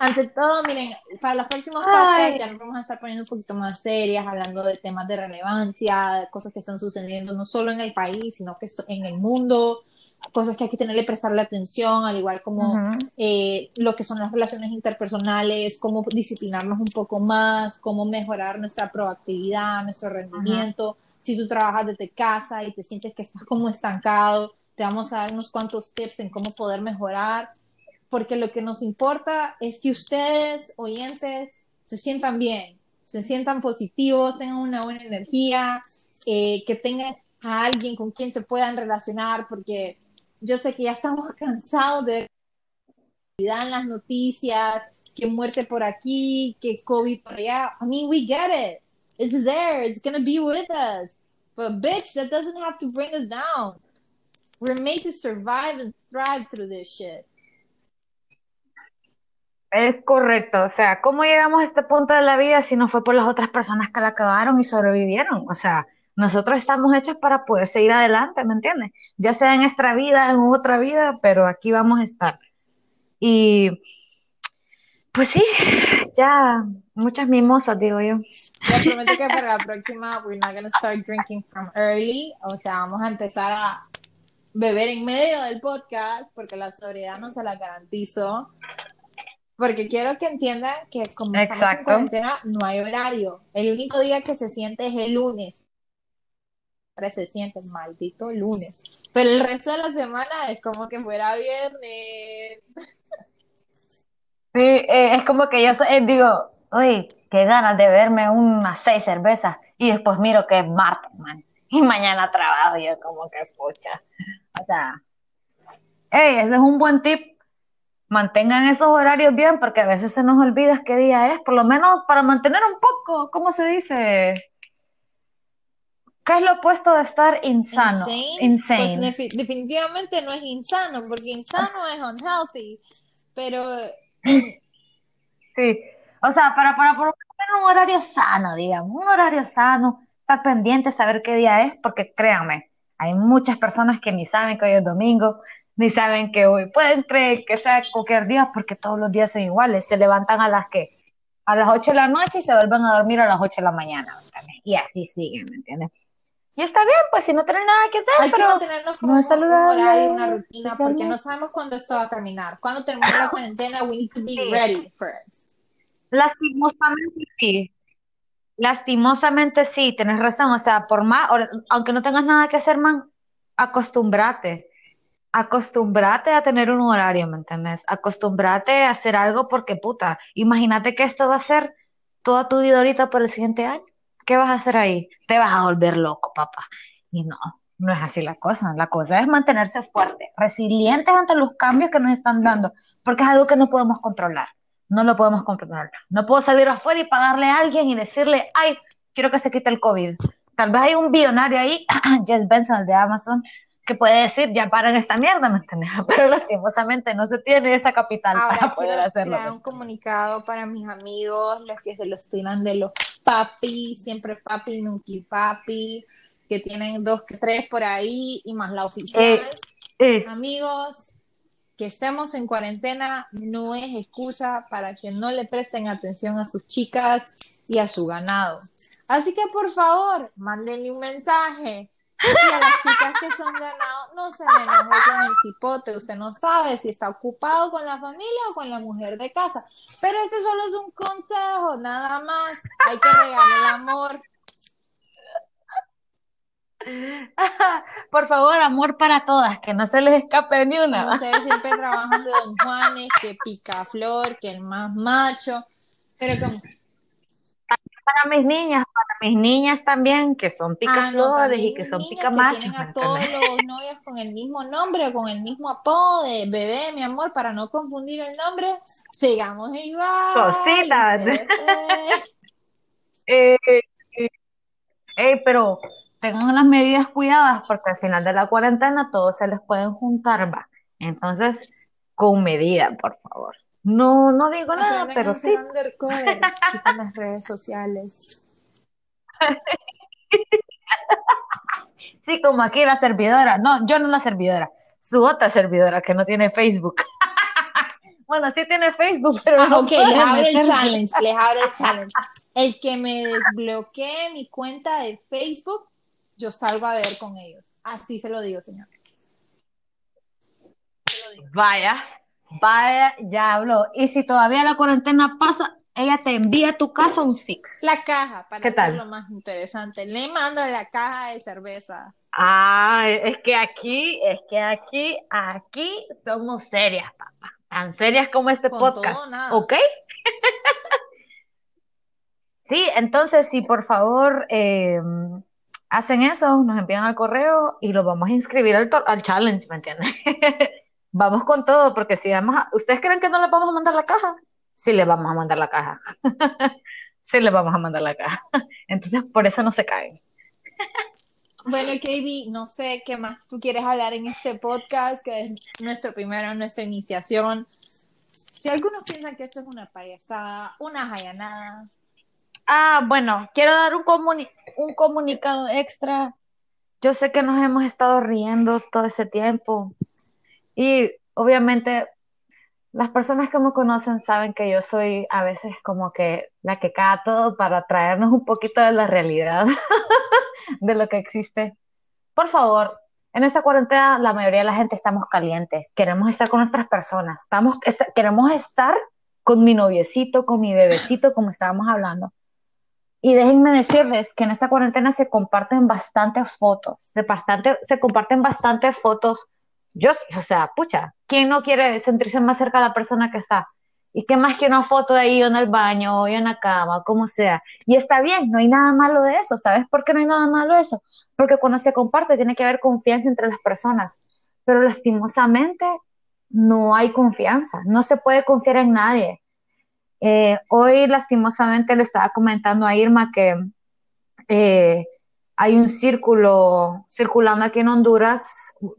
[SPEAKER 3] Ante todo, miren, para los próximos podcasts ya nos vamos a estar poniendo un poquito más serias, hablando de temas de relevancia, cosas que están sucediendo no solo en el país, sino que en el mundo, cosas que hay que tenerle prestarle atención, al igual como eh, lo que son las relaciones interpersonales, cómo disciplinarnos un poco más, cómo mejorar nuestra proactividad, nuestro rendimiento. Si tú trabajas desde casa y te sientes que estás como estancado, te vamos a dar unos cuantos tips en cómo poder mejorar porque lo que nos importa es que ustedes, oyentes, se sientan bien, se sientan positivos, tengan una buena energía, eh, que tengan a alguien con quien se puedan relacionar, porque yo sé que ya estamos cansados de en las noticias, que muerte por aquí, que COVID por allá. I mean, we get it. It's there. It's gonna be with us. But bitch, that doesn't have to bring us down. We're made to survive and thrive through this shit.
[SPEAKER 2] Es correcto, o sea, ¿cómo llegamos a este punto de la vida si no fue por las otras personas que la acabaron y sobrevivieron? O sea, nosotros estamos hechos para poder seguir adelante, ¿me entiendes? Ya sea en esta vida, en otra vida, pero aquí vamos a estar. Y pues sí, ya muchas mimosas, digo yo.
[SPEAKER 3] Le prometo que para la próxima we're not gonna start drinking from early, o sea, vamos a empezar a beber en medio del podcast porque la sobriedad no se la garantizo. Porque quiero que entiendan que como estamos en cuarentena, no hay horario. El único día que se siente es el lunes. Se siente maldito lunes. Pero el resto de la semana es como que fuera viernes.
[SPEAKER 2] Sí, eh, es como que yo eh, digo, uy, qué ganas de verme unas seis cervezas y después miro que es martes, man. Y mañana trabajo yo como que pucha. O sea, hey, ese es un buen tip mantengan esos horarios bien, porque a veces se nos olvida qué día es, por lo menos para mantener un poco, ¿cómo se dice? ¿Qué es lo opuesto de estar insano?
[SPEAKER 3] Insane. Pues definitivamente no es insano, porque insano es unhealthy, pero...
[SPEAKER 2] sí, o sea, para, para, para un horario sano, digamos, un horario sano, estar pendiente, saber qué día es, porque créanme, hay muchas personas que ni saben que hoy es domingo, ni saben que hoy pueden creer que sea cualquier día porque todos los días son iguales. Se levantan a las que a las 8 de la noche y se vuelven a dormir a las 8 de la mañana, Y así siguen, ¿me entiendes? Y está bien, pues si no tienen nada que hacer,
[SPEAKER 3] Hay
[SPEAKER 2] pero
[SPEAKER 3] que como no es saludable. Un una rutina, porque no sabemos cuándo esto va a terminar. Cuando termine la cuarentena, we need to be ready for it.
[SPEAKER 2] Lastimosamente sí. Lastimosamente sí, tienes razón. O sea, por más, aunque no tengas nada que hacer, man, acostúmbrate acostumbrate a tener un horario, ¿me entiendes? Acostumbrate a hacer algo porque, puta, imagínate que esto va a ser toda tu vida ahorita por el siguiente año. ¿Qué vas a hacer ahí? Te vas a volver loco, papá. Y no, no es así la cosa. La cosa es mantenerse fuerte, resilientes ante los cambios que nos están dando, porque es algo que no podemos controlar. No lo podemos controlar. No puedo salir afuera y pagarle a alguien y decirle, ay, quiero que se quite el COVID. Tal vez hay un billonario ahí, Jess Benson, el de Amazon, que puede decir, ya paran esta mierda, ¿me entiendes? Pero lastimosamente no se tiene esa capital para poder hacerlo.
[SPEAKER 3] un comunicado para mis amigos, los que se los tiran de los papi, siempre papi, nunca papi, que tienen dos, tres por ahí y más la oficial. Eh, eh. Amigos, que estemos en cuarentena no es excusa para que no le presten atención a sus chicas y a su ganado. Así que por favor, mándenle un mensaje y a las chicas que son ganados, no se me con el cipote. Usted no sabe si está ocupado con la familia o con la mujer de casa. Pero este solo es un consejo, nada más. Hay que regalar el amor.
[SPEAKER 2] Por favor, amor para todas, que no se les escape ni una.
[SPEAKER 3] No sé, siempre trabajan de Don Juanes, que pica flor, que el más macho. Pero como
[SPEAKER 2] para mis niñas, para mis niñas también, que son picaflores ah, y que son picamachos.
[SPEAKER 3] Que a todos los novios con el mismo nombre o con el mismo apodo de bebé, mi amor, para no confundir el nombre, sigamos igual.
[SPEAKER 2] Cositas. eh, eh, pero tengan las medidas cuidadas porque al final de la cuarentena todos se les pueden juntar, va. Entonces, con medida, por favor. No, no digo nada, pero sí.
[SPEAKER 3] en las redes sociales.
[SPEAKER 2] Sí, como aquí la servidora. No, yo no la servidora. Su otra servidora que no tiene Facebook. bueno, sí tiene Facebook, pero
[SPEAKER 3] ah,
[SPEAKER 2] no
[SPEAKER 3] ok, les abro el challenge, les abro el challenge. El que me desbloquee mi cuenta de Facebook, yo salgo a ver con ellos. Así se lo digo, señor.
[SPEAKER 2] Vaya, vaya, ya habló. Y si todavía la cuarentena pasa, ella te envía a tu casa un Six.
[SPEAKER 3] La caja, para
[SPEAKER 2] ¿Qué tal?
[SPEAKER 3] lo más interesante. Le mando la caja de cerveza.
[SPEAKER 2] Ah, es que aquí, es que aquí, aquí somos serias, papá. Tan serias como este
[SPEAKER 3] Con
[SPEAKER 2] podcast.
[SPEAKER 3] todo, nada.
[SPEAKER 2] ¿Ok? sí, entonces, si por favor eh, hacen eso, nos envían al correo y lo vamos a inscribir al, al challenge, ¿me entiendes? Vamos con todo, porque si vamos a... ¿Ustedes creen que no les vamos a mandar la caja? Sí, les vamos a mandar la caja. Sí, les vamos a mandar la caja. Entonces, por eso no se caen.
[SPEAKER 3] Bueno, KB, no sé qué más tú quieres hablar en este podcast, que es nuestro primero, nuestra iniciación. Si algunos piensan que esto es una payasada, una jayanada,
[SPEAKER 2] Ah, bueno, quiero dar un comuni- un comunicado extra. Yo sé que nos hemos estado riendo todo este tiempo y obviamente las personas que me conocen saben que yo soy a veces como que la que caga todo para traernos un poquito de la realidad de lo que existe. Por favor, en esta cuarentena la mayoría de la gente estamos calientes, queremos estar con nuestras personas, estamos, est- queremos estar con mi noviecito, con mi bebecito, como estábamos hablando. Y déjenme decirles que en esta cuarentena se comparten bastantes fotos, se, bastante, se comparten bastantes fotos. Yo, o sea, pucha, ¿quién no quiere sentirse más cerca de la persona que está? ¿Y qué más que una foto de ahí yo en el baño, o en la cama, como sea? Y está bien, no hay nada malo de eso. ¿Sabes por qué no hay nada malo de eso? Porque cuando se comparte tiene que haber confianza entre las personas. Pero lastimosamente no hay confianza, no se puede confiar en nadie. Eh, hoy lastimosamente le estaba comentando a Irma que eh, hay un círculo circulando aquí en Honduras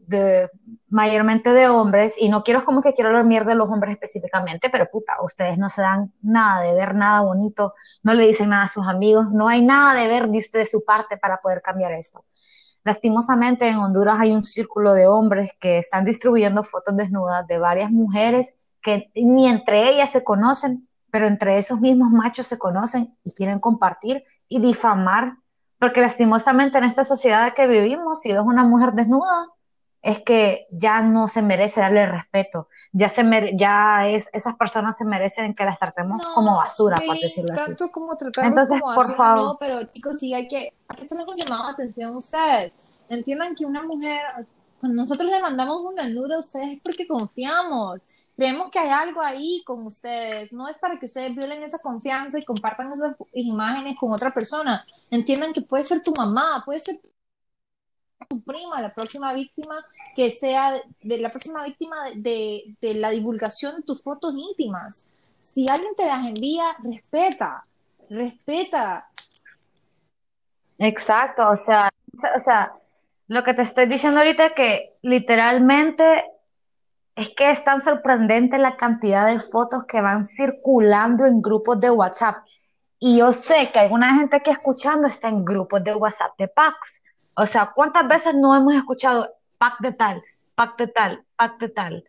[SPEAKER 2] de, mayormente de hombres y no quiero como que quiero hablar mierda de los hombres específicamente, pero puta, ustedes no se dan nada de ver nada bonito, no le dicen nada a sus amigos, no hay nada de ver de, usted, de su parte para poder cambiar esto. Lastimosamente en Honduras hay un círculo de hombres que están distribuyendo fotos desnudas de varias mujeres que ni entre ellas se conocen, pero entre esos mismos machos se conocen y quieren compartir y difamar, porque lastimosamente en esta sociedad que vivimos, si ves una mujer desnuda, es que ya no se merece darle respeto, ya se mere ya es, esas personas se merecen que las tratemos
[SPEAKER 3] No,
[SPEAKER 2] como basura,
[SPEAKER 3] sí,
[SPEAKER 2] por decirlo así.
[SPEAKER 3] tanto como tratarlos
[SPEAKER 2] Entonces,
[SPEAKER 3] como
[SPEAKER 2] por
[SPEAKER 3] basura,
[SPEAKER 2] favor.
[SPEAKER 3] no, pero chicos, sí hay que, hay que hacerles un llamado de atención a ustedes. Entiendan que una mujer, cuando nosotros le mandamos una nude a ustedes es porque confiamos. Creemos que hay algo ahí con ustedes. No es para que ustedes violen esa confianza y compartan esas imágenes con otra persona. Entiendan que puede ser tu mamá, puede ser tu prima, la próxima víctima que sea de, la próxima víctima de, de, de la divulgación de tus fotos íntimas. Si alguien te las envía, respeta, respeta.
[SPEAKER 2] Exacto, o sea, o sea, lo que te estoy diciendo ahorita es que literalmente es que es tan sorprendente la cantidad de fotos que van circulando en grupos de WhatsApp. Y yo sé que alguna gente que escuchando está en grupos de WhatsApp de packs. O sea, ¿cuántas veces no hemos escuchado pack de tal, pack de tal, pack de tal,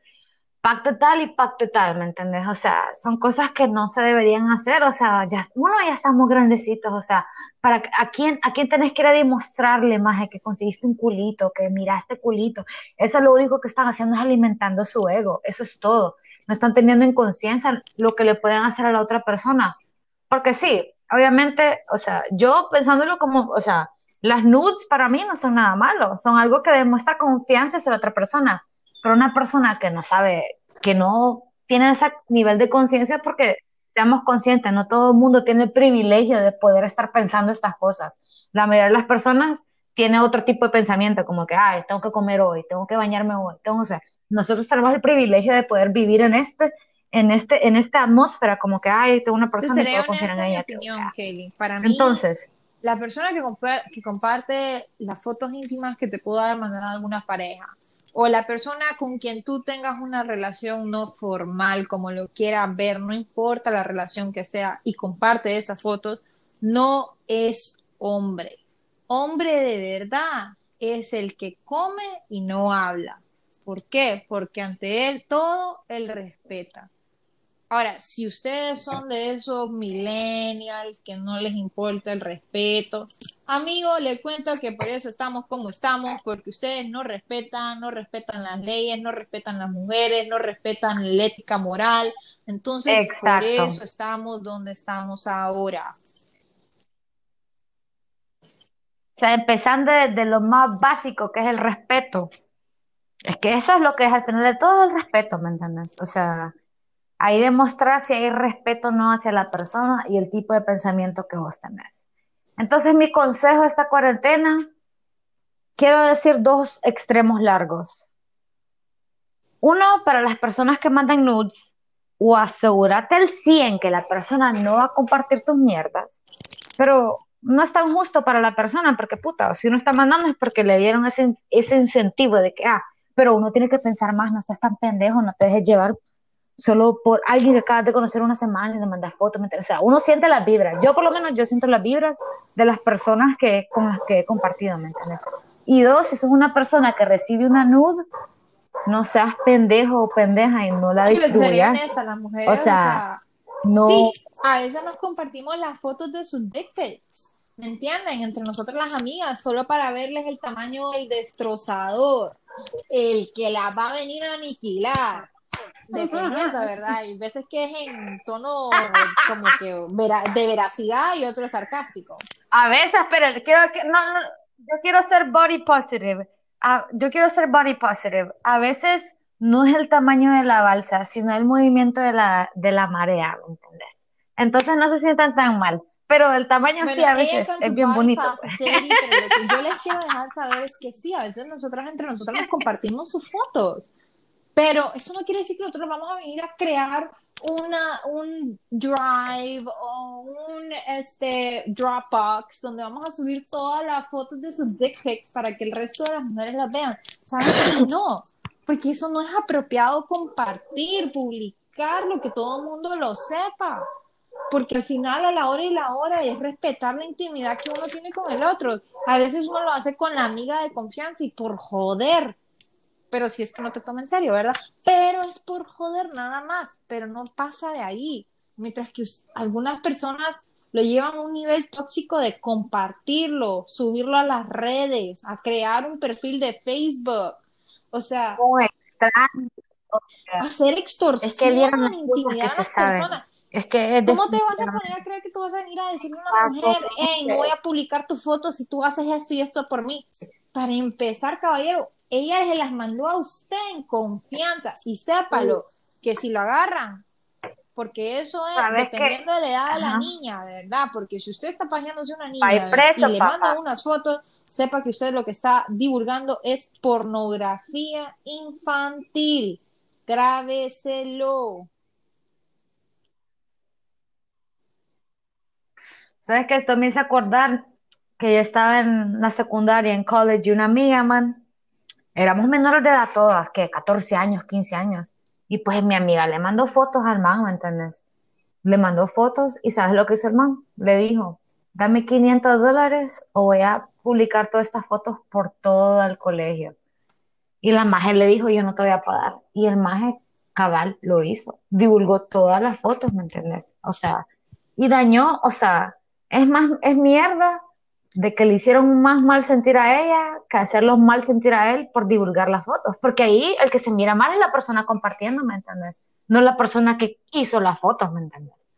[SPEAKER 2] pack de tal y pack de tal, ¿me entiendes? O sea, son cosas que no se deberían hacer. O sea, ya, uno ya estamos grandecitos. O sea, para, ¿a quién, a quién tenés que ir a demostrarle más que conseguiste un culito, que miraste culito? Eso es lo único que están haciendo es alimentando su ego. Eso es todo. No están teniendo en conciencia lo que le pueden hacer a la otra persona. Porque sí, obviamente, o sea, yo pensándolo como, o sea, las nudes para mí no son nada malo, son algo que demuestra confianza hacia la otra persona. Pero una persona que no sabe, que no tiene ese nivel de conciencia, porque seamos conscientes, no todo el mundo tiene el privilegio de poder estar pensando estas cosas. La mayoría de las personas tiene otro tipo de pensamiento, como que, ay, tengo que comer hoy, tengo que bañarme hoy, tengo, o sea, nosotros tenemos el privilegio de poder vivir en este, en este, en esta atmósfera, como que, ay, tengo una persona y
[SPEAKER 3] Seré
[SPEAKER 2] puedo confiar en ella.
[SPEAKER 3] opinión, Kelly. Para mí,
[SPEAKER 2] Entonces,
[SPEAKER 3] la persona que, compa- que comparte las fotos íntimas que te pueda mandar alguna pareja, o la persona con quien tú tengas una relación no formal, como lo quieras ver, no importa la relación que sea, y comparte esas fotos, no es hombre. hombre de verdad es el que come y no habla. ¿Por qué? Porque ante él todo él respeta. Ahora, si ustedes son de esos millennials que no les importa el respeto, amigo, le cuento que por eso estamos como estamos, porque ustedes no respetan, no respetan las leyes, no respetan las mujeres, no respetan la ética moral. Entonces, por eso estamos donde estamos ahora.
[SPEAKER 2] O sea, empezando desde lo más básico, que es el respeto. Es que eso es lo que es al final de todo el respeto, ¿me entiendes? O sea, ahí demostrar si hay respeto o no hacia la persona y el tipo de pensamiento que vos tenés. Entonces, mi consejo de esta cuarentena, quiero decir dos extremos largos. Uno, para las personas que mandan nudes, o asegúrate al 100 que la persona no va a compartir tus mierdas, pero no es tan justo para la persona, porque puta, si uno está mandando es porque le dieron ese, ese incentivo de que, ah, pero uno tiene que pensar más, no seas tan pendejo, no te dejes llevar solo por alguien que acabas de conocer una semana y le mandas fotos, o sea, uno siente las vibras, yo por lo menos yo siento las vibras de las personas que, con las que he compartido, ¿me entiendes? Y dos, si sos una persona que recibe una nude, no seas pendejo o pendeja y no la distribuyas.
[SPEAKER 3] las mujeres, o sea, no... Sí, a veces nos compartimos las fotos de sus dick pics, ¿me entienden? Entre nosotros las amigas, solo para verles el tamaño del destrozador, el que la va a venir a aniquilar dependiendo, ¿verdad? Hay veces que es en tono como que de veracidad y otro sarcástico.
[SPEAKER 2] A veces, pero quiero que, no, no, yo quiero ser body positive. yo quiero ser body positive. A veces no es el tamaño de la balsa, sino el movimiento de la, de la marea, ¿entendés? Entonces no se sientan tan mal. Pero el tamaño sí a veces es bien bonito.
[SPEAKER 3] Pues. pero lo que yo les quiero dejar saber es que sí, a veces nosotras entre nosotras nos compartimos sus fotos. Pero eso no quiere decir que nosotros vamos a venir a crear una, un drive o un este, Dropbox donde vamos a subir todas las fotos de sus dick pics para que el resto de las mujeres las vean. ¿Saben no? Porque eso no es apropiado compartir, publicarlo, que todo el mundo lo sepa. Porque al final, a la hora y la hora, es respetar la intimidad que uno tiene con el otro. A veces uno lo hace con la amiga de confianza y por joder pero si es que no te toma en serio, ¿verdad? Pero es por joder nada más, pero no pasa de ahí. Mientras que algunas personas lo llevan a un nivel tóxico de compartirlo, subirlo a las redes, a crear un perfil de Facebook. O sea, hacer extorsión es que a intimidad a las personas.
[SPEAKER 2] Es que
[SPEAKER 3] ¿Cómo te vas a poner a creer que tú vas a venir a decirle a una mujer, hey, no voy a publicar tu foto si tú haces esto y esto por mí? Para empezar, caballero, ella se las mandó a usted en confianza y sépalo que si lo agarran, porque eso es dependiendo de la edad de la niña, ¿verdad? Porque si usted está paseándose una niña y le manda unas fotos, sepa que usted lo que está divulgando es pornografía infantil. Grábeselo.
[SPEAKER 2] ¿Sabes que Esto me hizo acordar que yo estaba en la secundaria, en college, y una amiga, man, éramos menores de edad todas, que 14 años, 15 años. Y pues mi amiga le mandó fotos al man, ¿me entiendes? Le mandó fotos y ¿sabes lo que hizo el man? Le dijo, dame 500 dólares o voy a publicar todas estas fotos por todo el colegio. Y la maje le dijo, yo no te voy a pagar. Y el maje cabal lo hizo. Divulgó todas las fotos, ¿me entiendes? O sea, y dañó, o sea, es más, es mierda de que le hicieron más mal sentir a ella que hacerlo mal sentir a él por divulgar las fotos. Porque ahí el que se mira mal es la persona compartiendo, ¿me entiendes? No la persona que hizo las fotos, ¿me entiendes?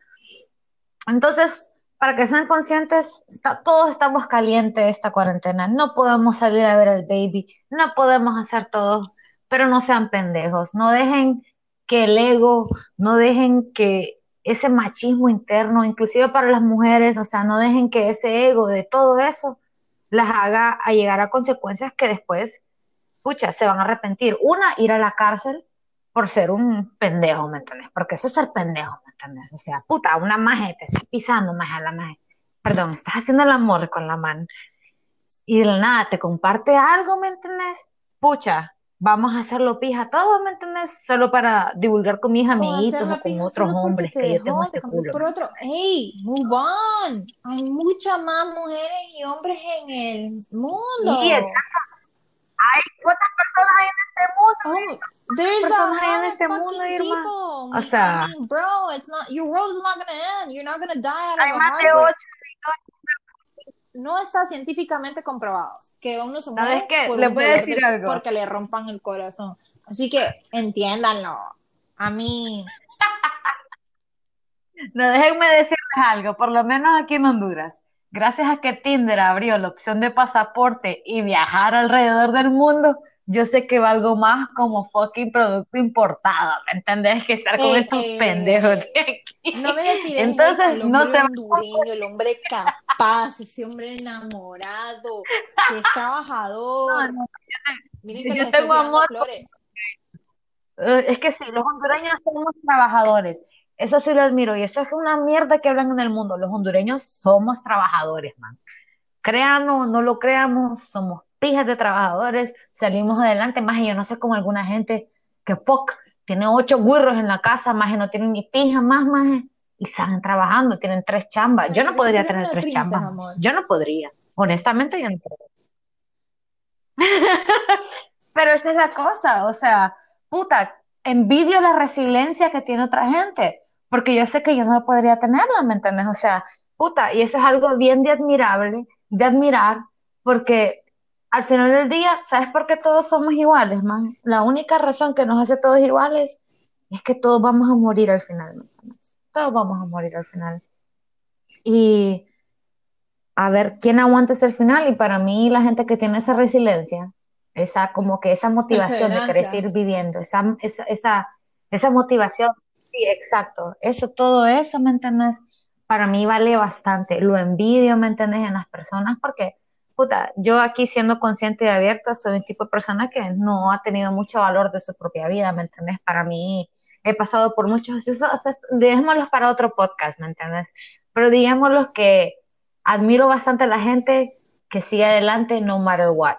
[SPEAKER 2] Entonces, para que sean conscientes, está, todos estamos calientes esta cuarentena. No podemos salir a ver al baby, no podemos hacer todo, pero no sean pendejos. No dejen que el ego, no dejen que ese machismo interno, inclusive para las mujeres, o sea, no dejen que ese ego de todo eso las haga a llegar a consecuencias que después, escucha, se van a arrepentir. Una, ir a la cárcel por ser un pendejo, ¿me entiendes? Porque eso es ser pendejo, ¿me entiendes? O sea, puta, una maje, te estás pisando a la maje. Perdón, estás haciendo el amor con la mano. Y de la nada te comparte algo, ¿me entiendes? Pucha, vamos a hacerlo pija todo, ¿me entiendes? Solo para divulgar con mis amiguitos o con otros hombres que yo tengo este culo.
[SPEAKER 3] Por otro, hey, move on. Hay muchas más mujeres y hombres en el mundo.
[SPEAKER 2] Sí, exacto. Hay cuántas personas hay en este mundo.
[SPEAKER 3] Oh, there's
[SPEAKER 2] personas
[SPEAKER 3] a
[SPEAKER 2] hay en este mundo, Irma.
[SPEAKER 3] people.
[SPEAKER 2] O sea-
[SPEAKER 3] I mean, bro, it's not your world's not gonna end. You're not gonna die out of
[SPEAKER 2] Hay más de
[SPEAKER 3] heart,
[SPEAKER 2] 8
[SPEAKER 3] no está científicamente comprobado que uno se
[SPEAKER 2] ¿Sabes
[SPEAKER 3] muere
[SPEAKER 2] qué?
[SPEAKER 3] por dolor
[SPEAKER 2] decir
[SPEAKER 3] de-
[SPEAKER 2] algo.
[SPEAKER 3] porque le rompan el corazón. Así que entiéndanlo. A mí,
[SPEAKER 2] No, déjenme decirles algo, por lo menos aquí en Honduras, gracias a que Tinder abrió la opción de pasaporte y viajar alrededor del mundo, yo sé que valgo más como fucking producto importado, ¿me entendés? Que estar con
[SPEAKER 3] Eh,
[SPEAKER 2] estos
[SPEAKER 3] eh,
[SPEAKER 2] pendejos de aquí.
[SPEAKER 3] no me
[SPEAKER 2] Entonces,
[SPEAKER 3] el
[SPEAKER 2] no
[SPEAKER 3] hombre
[SPEAKER 2] se-
[SPEAKER 3] hondureño, el hombre capaz, ese hombre enamorado, que es trabajador.
[SPEAKER 2] No, no,
[SPEAKER 3] Miren que
[SPEAKER 2] yo tengo amor.
[SPEAKER 3] flores.
[SPEAKER 2] Eh, Es que sí, los hondureños somos trabajadores. Eso sí lo admiro. Y eso es una mierda que hablan en el mundo. Los hondureños somos trabajadores, man. Créanos o no lo creamos, somos pijas de trabajadores, salimos adelante. Más y yo no sé cómo alguna gente que fuck, tiene ocho güirros en la casa, más y no tienen ni pija, más, más. Y salen trabajando, tienen tres chambas. Yo no podría tener tres
[SPEAKER 3] triste,
[SPEAKER 2] chambas.
[SPEAKER 3] amor.
[SPEAKER 2] Yo no podría. Honestamente, yo no podría. Pero esa es la cosa, o sea, puta, envidio la resiliencia que tiene otra gente, porque yo sé que yo no podría tenerla, ¿me entiendes? O sea, puta, y eso es algo bien de admirable, de admirar, porque al final del día, ¿sabes por qué todos somos iguales, man? La única razón que nos hace todos iguales es que todos vamos a morir al final, ¿me entiendes? Todos vamos a morir al final. Y a ver quién aguanta hasta el final, y para mí la gente que tiene esa resiliencia, esa como que esa motivación de querer seguir viviendo, esa, esa, esa, esa motivación, sí, exacto, eso, todo eso, ¿me entiendes? Para mí vale bastante, lo envidio, ¿me entiendes? En las personas, porque, puta, yo aquí siendo consciente y abierta, soy un tipo de persona que no ha tenido mucho valor de su propia vida, ¿me entiendes? Para mí, he pasado por muchos, pues, dejémoslos para otro podcast, ¿me entiendes? Pero digámoslo que admiro bastante a la gente que sigue adelante no matter what.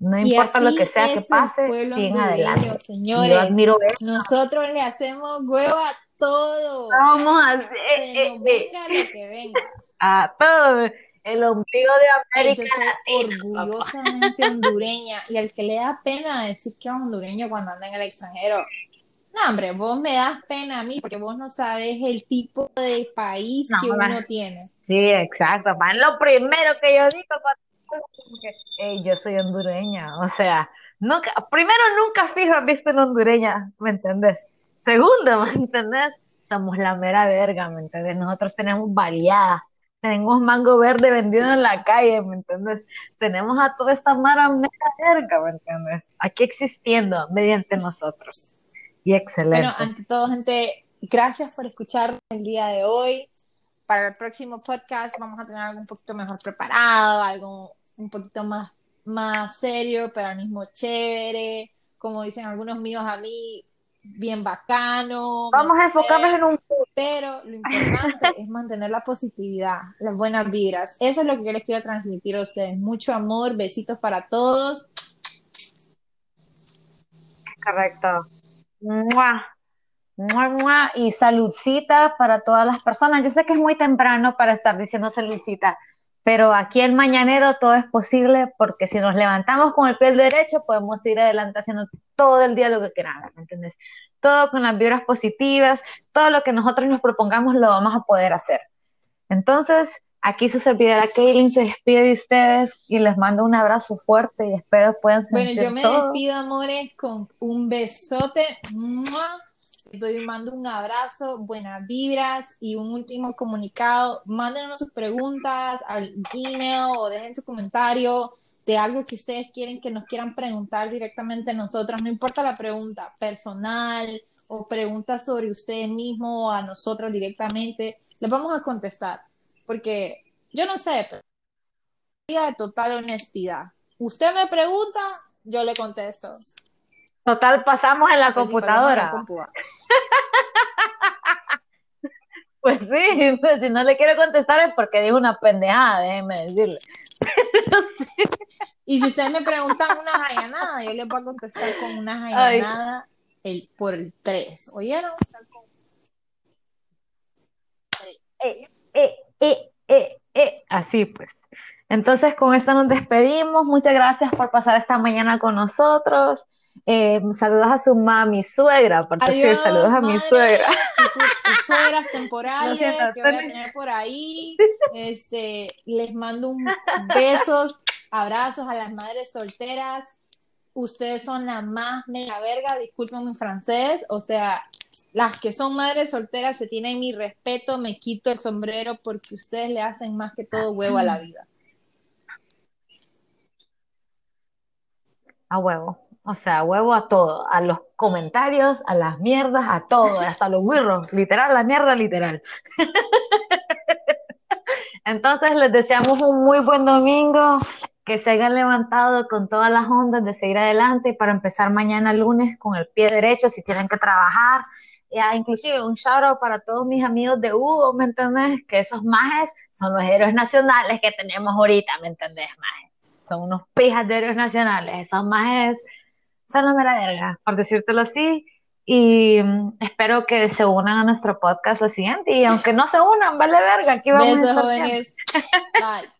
[SPEAKER 2] No
[SPEAKER 3] Y
[SPEAKER 2] importa lo que sea
[SPEAKER 3] es
[SPEAKER 2] que pase, siguen adelante.
[SPEAKER 3] Señores.
[SPEAKER 2] yo admiro eso.
[SPEAKER 3] Nosotros le hacemos huevo a todo.
[SPEAKER 2] Vamos a
[SPEAKER 3] Que
[SPEAKER 2] eh,
[SPEAKER 3] nos
[SPEAKER 2] eh,
[SPEAKER 3] venga lo que venga.
[SPEAKER 2] a todo el ombligo de
[SPEAKER 3] Ey, yo
[SPEAKER 2] América
[SPEAKER 3] soy
[SPEAKER 2] Latina, papá.
[SPEAKER 3] orgullosamente hondureña y al que le da pena decir que es hondureño cuando anda en el extranjero. No, hombre, vos me das pena a mí porque vos no sabes el tipo de país
[SPEAKER 2] No,
[SPEAKER 3] que uno tiene.
[SPEAKER 2] Sí, exacto. Man, lo primero que yo digo cuando que, "Ey, yo soy hondureña, o sea, nunca, primero nunca fijo has visto una hondureña, ¿me entendés? Segundo, ¿me entendés? Somos la mera verga, ¿me entendés? Nosotros tenemos baleadas, tenemos mango verde vendido en la calle, ¿me entendés? Tenemos a toda esta mara mera verga, ¿me entendés? Aquí existiendo mediante nosotros. Y excelente.
[SPEAKER 3] Bueno, ante todo, gente, gracias por escuchar el día de hoy. Para el próximo podcast vamos a tener algo un poquito mejor preparado, algo un poquito más, más serio, pero al mismo chévere. Como dicen algunos míos a mí, bien bacano. ¿me
[SPEAKER 2] Vamos a enfocarnos en un
[SPEAKER 3] Pero lo importante es mantener la positividad, las buenas vibras. Eso es lo que yo les quiero transmitir a ustedes. Mucho amor, besitos para todos.
[SPEAKER 2] Correcto. ¡Mua! ¡Mua, mua! Y saludcita para todas las personas. Yo sé que es muy temprano para estar diciendo saludcita, pero aquí en Mañanero todo es posible porque si nos levantamos con el pie derecho podemos ir adelante haciendo todo el día lo que queramos, ¿me entiendes? Todo con las vibras positivas, todo lo que nosotros nos propongamos lo vamos a poder hacer. Entonces, aquí su servidora Kaylin se despide de ustedes y les mando un abrazo fuerte y espero puedan
[SPEAKER 3] Bueno,
[SPEAKER 2] sentir
[SPEAKER 3] yo me
[SPEAKER 2] todo.
[SPEAKER 3] despido, amores, con un besote. ¡Mua! Les doy, un abrazo, buenas vibras y un último comunicado. Mándenos sus preguntas al email o dejen su comentario de algo que ustedes quieren que nos quieran preguntar directamente a nosotras. No importa la pregunta personal o preguntas sobre ustedes mismos o a nosotras directamente. Les vamos a contestar porque yo no sé, pero de total honestidad. Usted me pregunta, yo le contesto.
[SPEAKER 2] Total, pasamos en la
[SPEAKER 3] Pues
[SPEAKER 2] computadora.
[SPEAKER 3] la compu.
[SPEAKER 2] Pues sí, pues si no le quiero contestar es porque dijo una pendejada, déjeme decirle. Sí.
[SPEAKER 3] Y si ustedes me preguntan una jayanada, yo les voy a contestar con una jayanada el, por el 3. ¿Oyeron?
[SPEAKER 2] Eh, eh, eh, eh, eh. Así pues. Entonces, con esto nos despedimos. Muchas gracias por pasar esta mañana con nosotros. Eh, saludos a su mami, suegra, por decir, saludos a mi suegra.
[SPEAKER 3] Suegras temporales que voy a tener por ahí. Este, les mando un besos, abrazos a las madres solteras. Ustedes son la más mega verga, disculpen mi francés. O sea, las que son madres solteras se tienen mi respeto, me quito el sombrero porque ustedes le hacen más que todo huevo a la vida.
[SPEAKER 2] A huevo. O sea, huevo a todo, a los comentarios, a las mierdas, a todo, hasta los wirros, literal, la mierda literal. Entonces les deseamos un muy buen domingo, que se hayan levantado con todas las ondas de seguir adelante para empezar mañana lunes con el pie derecho si tienen que trabajar. Ya, inclusive un shout out para todos mis amigos de Hugo, ¿me entendés? Que esos majes son los héroes nacionales que tenemos ahorita, ¿me entendés, majes? Son unos pijas de héroes nacionales, esos majes son la mera verga, por decírtelo así. Y mm, espero que se unan a nuestro podcast la siguiente. Y aunque no se unan, vale verga, aquí vamos a estar Bye.